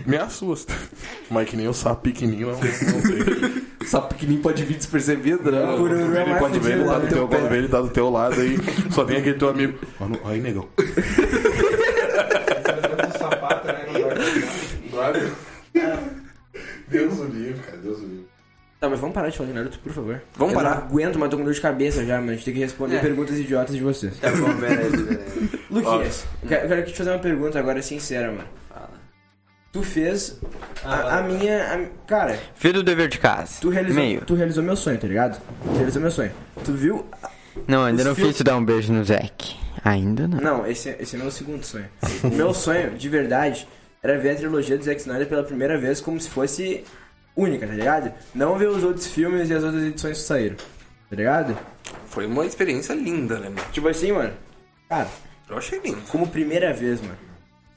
Me assusta. Mas que nem o sapo pequenininho, não, não sei. *laughs* Sapo pequenininho pode vir despercebido, né? Um Ele pode ver, ele fudido, tá né? do teu, quando vê, ele tá do teu lado aí. Só tem aquele teu amigo. Mano, aí, negão. Deus o livre, cara, Deus o livre. Tá, mas vamos parar de falar de Naruto, por favor. Vamos eu parar. não aguento, mas tô com dor de cabeça já, mas a gente tem que responder É. perguntas idiotas de vocês. Tá bom, beleza, Luquinhas, eu quero, eu quero te fazer uma pergunta agora sincera, mano. Tu fez a, a minha. a- cara, Filho do dever de casa. tu realizou, Meio. tu realizou meu sonho, tá ligado? Tu realizou meu sonho. Tu viu. Não, ainda Os não fiz tu dar um beijo no Zack. Ainda não. Não, esse, é- esse é meu segundo sonho. O meu sonho, de verdade, era ver a trilogia do Zack Snyder pela primeira vez como se fosse única, tá ligado? Não ver os outros filmes e as outras edições que saíram. Tá ligado? Foi uma experiência linda, né, mano? Tipo assim, mano. Cara, Eu achei lindo. como primeira vez, mano.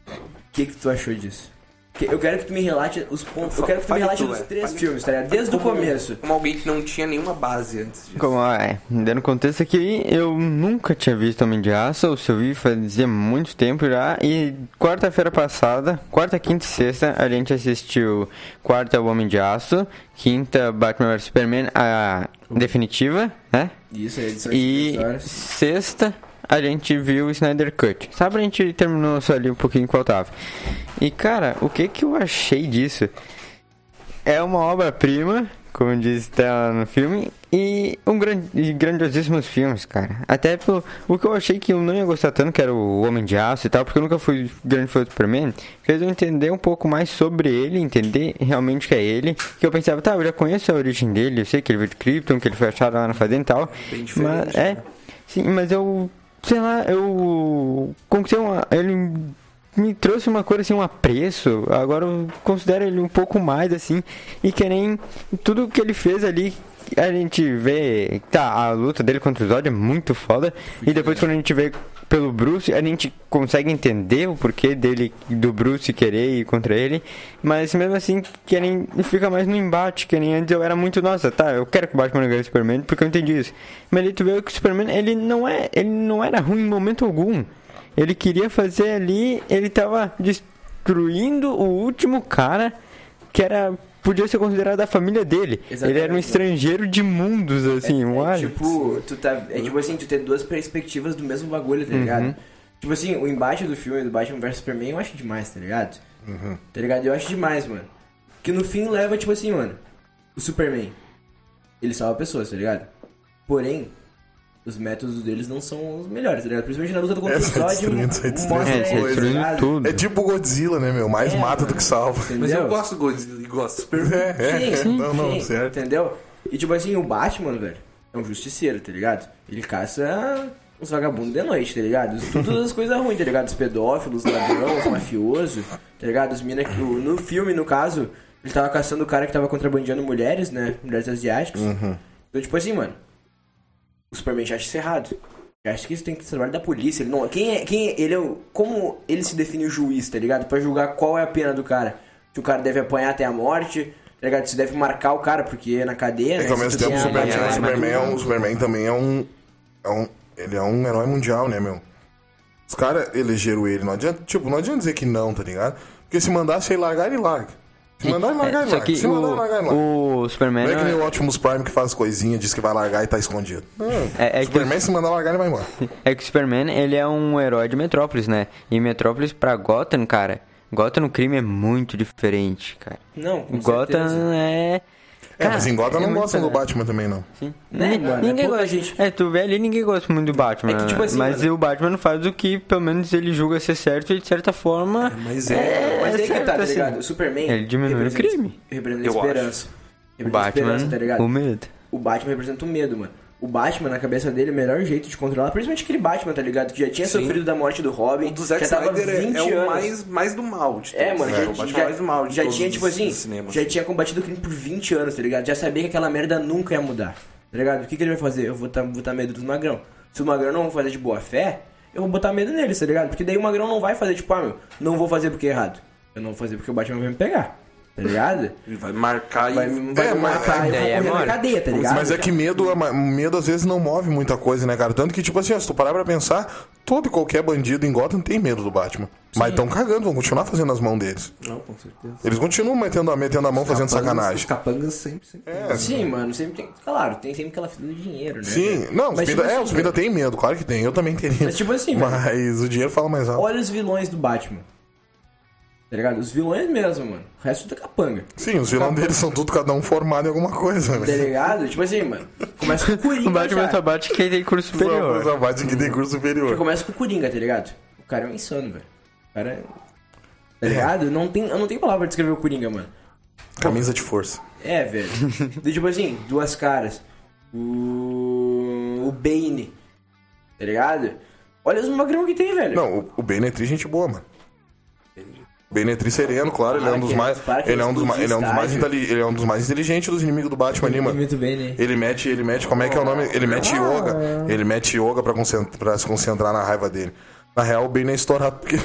O que que tu achou disso? Eu quero que tu me relate os pontos. Eu quero que tu me relate tu, os três filmes, tá ligado? Desde o começo. Como alguém que não tinha nenhuma base antes disso. Como, é, dando contexto aqui, eu nunca tinha visto Homem de Aço, ou se eu vi fazia muito tempo já, e quarta-feira passada, quarta, quinta e sexta, a gente assistiu quarta o Homem de Aço, quinta Batman vs Superman, a definitiva, né? Isso, é edição E de horas. sexta a gente viu o Snyder Cut. Sabe, a gente terminou só ali um pouquinho que faltava. E cara, o que que eu achei disso? É uma obra-prima como diz tá no filme. E um grande, e grandiosíssimos filmes, cara. Até pelo, o que eu achei que eu não ia gostar tanto, que era o Homem de Aço e tal, porque eu nunca fui grande fã do Superman, fez eu entender um pouco mais sobre ele, entender realmente que é ele. Que eu pensava, tá, eu já conheço a origem dele, eu sei que ele veio de Krypton, que ele foi achado lá na fazenda e tal. Bem mas, é, né? sim, mas eu, sei lá, eu conquistei uma. Ele me trouxe uma coisa assim, um apreço. Agora eu considero ele um pouco mais assim. E que nem tudo que ele fez ali. A gente vê. Tá, a luta dele contra o Zod é muito foda. E depois quando a gente vê pelo Bruce, a gente consegue entender o porquê dele, do Bruce querer ir contra ele. Mas mesmo assim, que nem fica mais no embate. Que nem antes eu era muito, nossa, tá, eu quero que o Batman ganhe o Superman, porque eu entendi isso. Mas aí tu vê que o Superman, ele não é. Ele não era ruim em momento algum. Ele queria fazer ali, ele tava destruindo o último cara que era podia ser considerado a família dele. Exatamente. Ele era um estrangeiro de mundos assim, um É alien. tipo, tu tá, é tipo assim, tu ter duas perspectivas do mesmo bagulho, tá ligado? Tipo assim, o embate do filme do Batman vs Superman eu acho demais, tá ligado? Tá ligado? Eu acho demais, mano. Que no fim leva, tipo assim, mano, o Superman, ele salva pessoas, tá ligado? Porém, os métodos deles não são os melhores, tá ligado? Principalmente na luta contra É, o Zod, destruindo mostra É, tá destruindo ligado? tudo. É tipo o Godzilla, né, meu? Mais É, mata mano. do que salva. Mas Entendeu? eu gosto do Godzilla e gosto do Superman. É, é. Sim, Não, não, sim, certo. Entendeu? E tipo assim, o Batman, velho, é um justiceiro, tá ligado? Ele caça os vagabundos de noite, tá ligado? Tudo as coisas ruins, tá ligado? Os pedófilos, os ladrões, os mafiosos, tá ligado? Os mina que. No filme, no caso, ele tava caçando o cara que tava contrabandeando mulheres, né? Mulheres asiáticas. Então, tipo assim, mano, o Superman já acha isso errado. Já acha que isso tem que ser trabalho da polícia. Ele não, quem é, quem é, ele é, o- como ele se define o juiz, tá ligado? Pra julgar qual é a pena do cara. Se o cara deve apanhar até a morte, tá ligado? Se deve marcar o cara porque é na cadeia, É né? que ao Se mesmo tempo tem o a Superman, o Superman, é um. Superman também é um, é um. Ele é um herói mundial, né, meu? Os caras elegeram ele. Não adianta, tipo, não adianta dizer que não, tá ligado? Porque se mandasse ele largar, ele larga. Se mandar ele largar, É, ele larga. que Se mandar ele largar, ele larga. o, o Superman Não é que nem o Optimus Prime que faz coisinha, diz que vai largar e tá escondido. Não, É- é que Superman, se mandar largar, ele vai embora. *laughs* É que o Superman, ele é um herói de Metrópolis, né? E Metrópolis pra Gotham, cara, Gotham no crime é muito diferente, cara. Não, com Gotham certeza. é... É, mas em Gotham é não gostam do. Batman também, não. Sim. Né, Ninguém-? É ninguém gosta. gente. É, tu vê ali, ninguém gosta muito do Batman. É que, tipo né? assim, mas mano- o Batman faz o que, pelo menos, ele julga ser certo e, de certa forma... Mas é. Mas aí que certo, tá, tá assim. ligado? O Superman. Ele diminui o crime. Representa Eu esperança. O Representa Batman, esperança, tá ligado? o medo. O Batman representa o medo, mano. O Batman, na cabeça dele, o melhor jeito de controlar, principalmente aquele Batman, tá ligado? Que já tinha Sim. sofrido da morte do Robin. O do Zack Snyder é- 20 é, o mais, mais do mal de É, todos, mano, né? já, o Batman já, mais do mal de já tinha, tipo assim, já tinha combatido o crime por 20 anos, tá ligado? Já sabia que aquela merda nunca ia mudar, tá ligado? O que, que ele vai fazer? Eu vou botar, botar medo dos magrão. Se o magrão não fazer de boa fé, eu vou botar medo neles, tá ligado? Porque daí o magrão não vai fazer, tipo, ah, meu, não vou fazer porque é errado. Eu não vou fazer porque o Batman vai me pegar, tá ligado? Ele vai marcar Vai, e... vai É, matar é correr na cadeia, tá ligado? Mas é que medo, é medo às vezes não move muita coisa, né, cara? Tanto que, tipo assim, ó, se tu parar pra pensar, todo e qualquer bandido em Gotham tem medo do Batman. Mas estão cagando, vão continuar fazendo as mãos deles. Não, com certeza. Eles continuam metendo, a- metendo a mão, fazendo Os sacanagem. capangas sempre, sempre. É, Sim, mano, sempre tem. Claro, tem sempre aquela fila do dinheiro, né? Sim, não, os Mas, vida, tipo é, assim, os tem medo, claro que tem, eu também teria. Mas, tipo assim, *laughs* velho. Mas o dinheiro fala mais alto. Olha os vilões do Batman. Tá ligado? Os vilões mesmo, mano. O resto da capanga. Sim, os vilões deles são tudo cada um formado em alguma coisa, Tá né? ligado? Tipo assim, mano. Começa com o Coringa. O Batman já. só bate quem tem curso superior. abates que tem curso Já superior. começa com o Coringa, tá ligado? O cara é um insano, velho. O cara é. Tá ligado? Não tem, eu não tenho palavra pra descrever o Coringa, mano. Camisa de força. É, velho. Tipo assim, duas caras. O. O Bane. Tá ligado? Olha os magrão que tem, velho. Não, o, o Bane é tri gente boa, mano. O Bane é tri sereno, claro, ele é um dos que- mais. que Ele é um dos, ma- ele é um dos mais ele é um dos mais inteligentes dos inimigos do Batman ali, mano. Muito bem, né? Ele mete, ele mete, como é que é o nome? Ele mete yoga. Ele mete yoga pra, pra se concentrar na raiva dele. Na real, o Bane é estourado porque o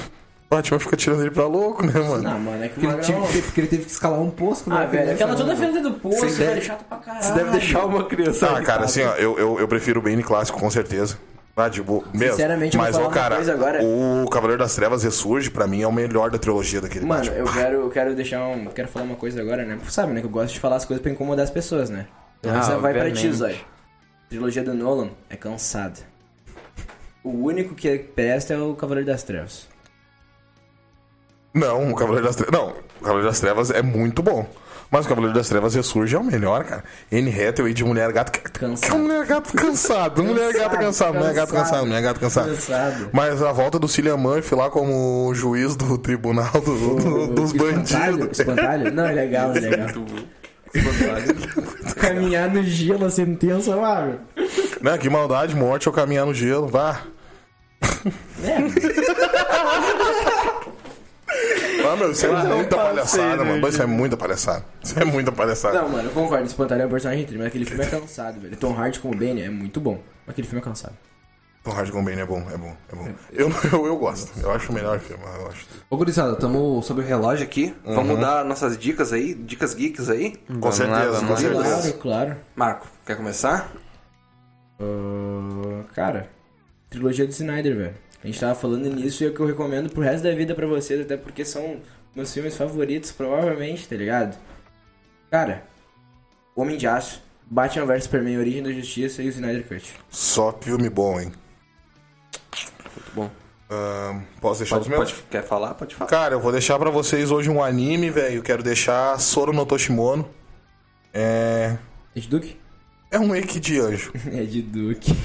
Batman fica tirando ele pra louco, né, mano? Não, mano, é que ele, tive- porque ele teve que escalar um poço. Ah, né, velho, criança, aquela toda né? frente do poço, velho, deve- chato pra caralho. Você deve deixar uma criança... Ah, cara, assim, ó, eu, eu, eu prefiro o Bane clássico, com certeza. Ah, boa, mesmo. Sinceramente, eu vou Mas, falar ó, uma cara, coisa agora. o Cavaleiro das Trevas Ressurge, pra mim, é o melhor da trilogia daquele Mano, Batman. eu quero, eu quero deixar um. Quero falar uma coisa agora, né? Você sabe, né? Que eu gosto de falar as coisas pra incomodar as pessoas, né? Então Ah, essa vai pra ti. Zói. A trilogia do Nolan é cansada. O único que presta é o Cavaleiro das Trevas. Não, o Cavaleiro das Trevas. Não, o Cavaleiro das Trevas é muito bom. Mas o Cavaleiro das Trevas ressurge é o melhor, cara. N Hathaway de mulher gato. Cansado. Mulher gato cansado. Mulher gato cansado. Mulher gato cansado. Mulher gato cansado. Cansado. Mas a volta do Cillian Murphy lá como juiz do tribunal do- do- dos Espantalho? bandidos. Espantalho? Não, é legal, é legal. Caminhar no gelo, a sentença lá. Né? Que maldade, morte ou caminhar no gelo. Vá. Ah, meu, isso é muita palhaçada, mano. Isso é muita palhaçada. Isso é muita palhaçada. Não, mano, eu concordo. Espantalho é um personagem incrível, mas aquele filme é cansado, velho. Tom Hardy como Bane é muito bom. Mas aquele filme é cansado. Tom Hardy com Bane é bom, é bom, é bom. Eu, eu, eu gosto. Eu acho o melhor filme. Eu acho. Ô, gurizada, tamo sobre o relógio aqui. Vamos dar nossas dicas aí, dicas geeks aí. Com certeza, vamos com lá. certeza. Claro, claro. Marco, quer começar? Ah, cara, trilogia do Snyder, velho. A gente tava falando nisso e é o que eu recomendo pro resto da vida pra vocês, até porque são meus filmes favoritos, provavelmente, tá ligado? Cara, Homem de Aço, Batman vs Superman, Origem da Justiça e o Snyder Cut. Só filme bom, hein? Muito bom. Ahn, posso deixar Pode, os meus? pode, quer falar? Pode falar. Cara, eu vou deixar pra vocês hoje um anime, velho. Eu quero deixar Soro no Toshimono. É. É de Duke? É um Eiki de anjo. *laughs* É de Duke.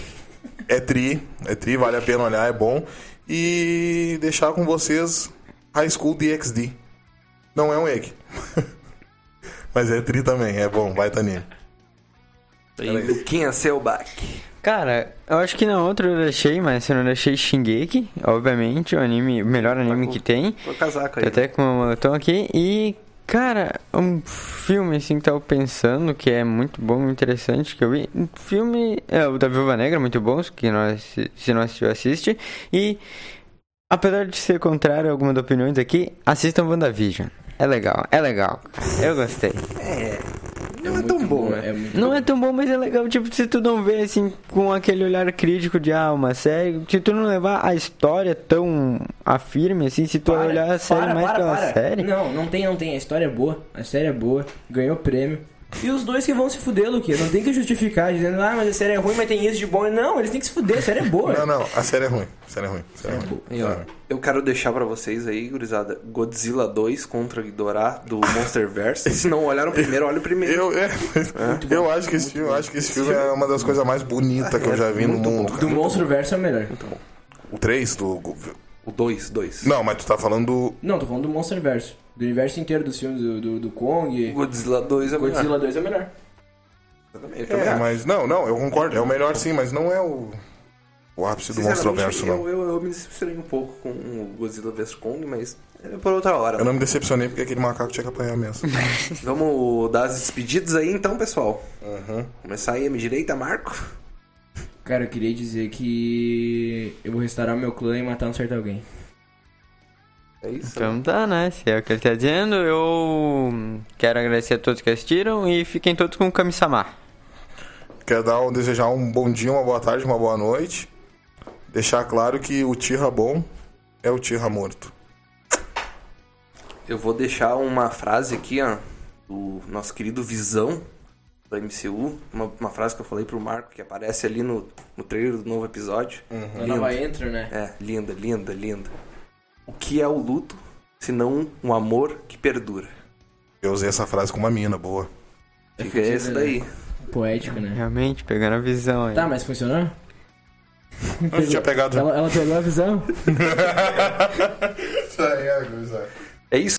É tri, é tri, vale a pena olhar, é bom. E deixar com vocês High School DxD. Não é um Eiki. *laughs* Mas é tri também, é bom, vai anime. E Luquinha Selbach. Cara, eu acho que na outra eu deixei, mas eu não deixei Shingeki, obviamente, o anime, o melhor anime que tem. Foi casaco Tô aí. até com uma moletom aqui. E, cara, um filme assim que tava pensando que é muito bom, interessante que eu vi. Um filme. É o da Viúva Negra, muito bom, que nós, se não assistiu, assiste. E, apesar de ser contrário a algumas opiniões aqui, assistam WandaVision. É legal, é legal. Eu gostei. Não é tão bom, É né? muito Não é tão bom, mas é legal, tipo, se tu não vê assim com aquele olhar crítico de ah, uma série, se tu não levar a história tão a firme assim, se tu Para, olhar a série para, mais para, pela para. série. Não, não tem, não tem. A história é boa. A série é boa. Ganhou prêmio. E os dois que vão se fuder, Luque. Não tem que justificar dizendo, ah, mas a série é ruim, mas tem isso de bom. Não, eles têm que se fuder. A série é boa. Não, não, a série é ruim. A série é ruim. Série é ruim. E, ó, eu quero deixar pra vocês aí, gurizada, Godzilla 2 contra Ghidorah do Monsterverse. Se não olharam primeiro, olha o primeiro. Eu, é, *laughs* eu acho que esse filme, eu acho que esse filme é uma das coisas mais bonitas que eu já vi no mundo. Do cara. Monstro Verso é o melhor. O 3 do. O 2, 2. Não, mas tu tá falando do. Não, tô falando do Monster Verso. Do universo inteiro dos filmes do, do, do Kong. Godzilla 2 é o melhor. Godzilla 2 é o melhor. Eu também É, acho. mas não, não, eu concordo. É o melhor sim, mas não é o. O ápice do Sinceramente, Monstroverso, não. eu, eu, eu me decepcionei um pouco com o Godzilla vs Kong, mas é por outra hora. Eu não me decepcionei porque aquele macaco tinha que apanhar mesmo. *laughs* Vamos dar as despedidas aí então, pessoal. Começar aí a minha direita, Marco. Cara, eu queria dizer que eu vou restaurar meu clã e matar um certo alguém. É isso. Então tá, né? Se é o que ele tá dizendo, eu quero agradecer a todos que assistiram e fiquem todos com o Kami-sama. Quero dar um, desejar um bom dia, uma boa tarde, uma boa noite. Deixar claro que o Tira bom é o Tira morto. Eu vou deixar uma frase aqui, ó, do nosso querido Visão da MCU. Uma, uma frase que eu falei pro Marco, que aparece ali no, no trailer do novo episódio. A Linda. nova entra, né? É, linda, linda, linda. O que é o luto, se não um amor que perdura? Eu usei essa frase com uma mina, boa. Fica esse daí. Poético, né? Realmente, pegando a visão aí. Tá, mas funcionou? Eu tinha pegado. Ela, ela pegou a visão? *laughs* Isso aí, é, gurizada. É isso.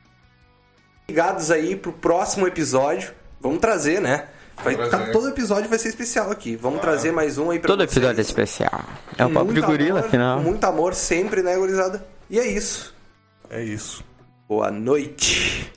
Ligados aí pro próximo episódio. Vamos trazer, né? Vai, tá- trazer. todo episódio vai ser especial aqui. Vamos trazer mais um aí pra Todo vocês. episódio é especial. É o Com papo de muito gorila, amor, afinal. com Muito amor sempre, né, gurizada? E é isso. É isso. Boa noite.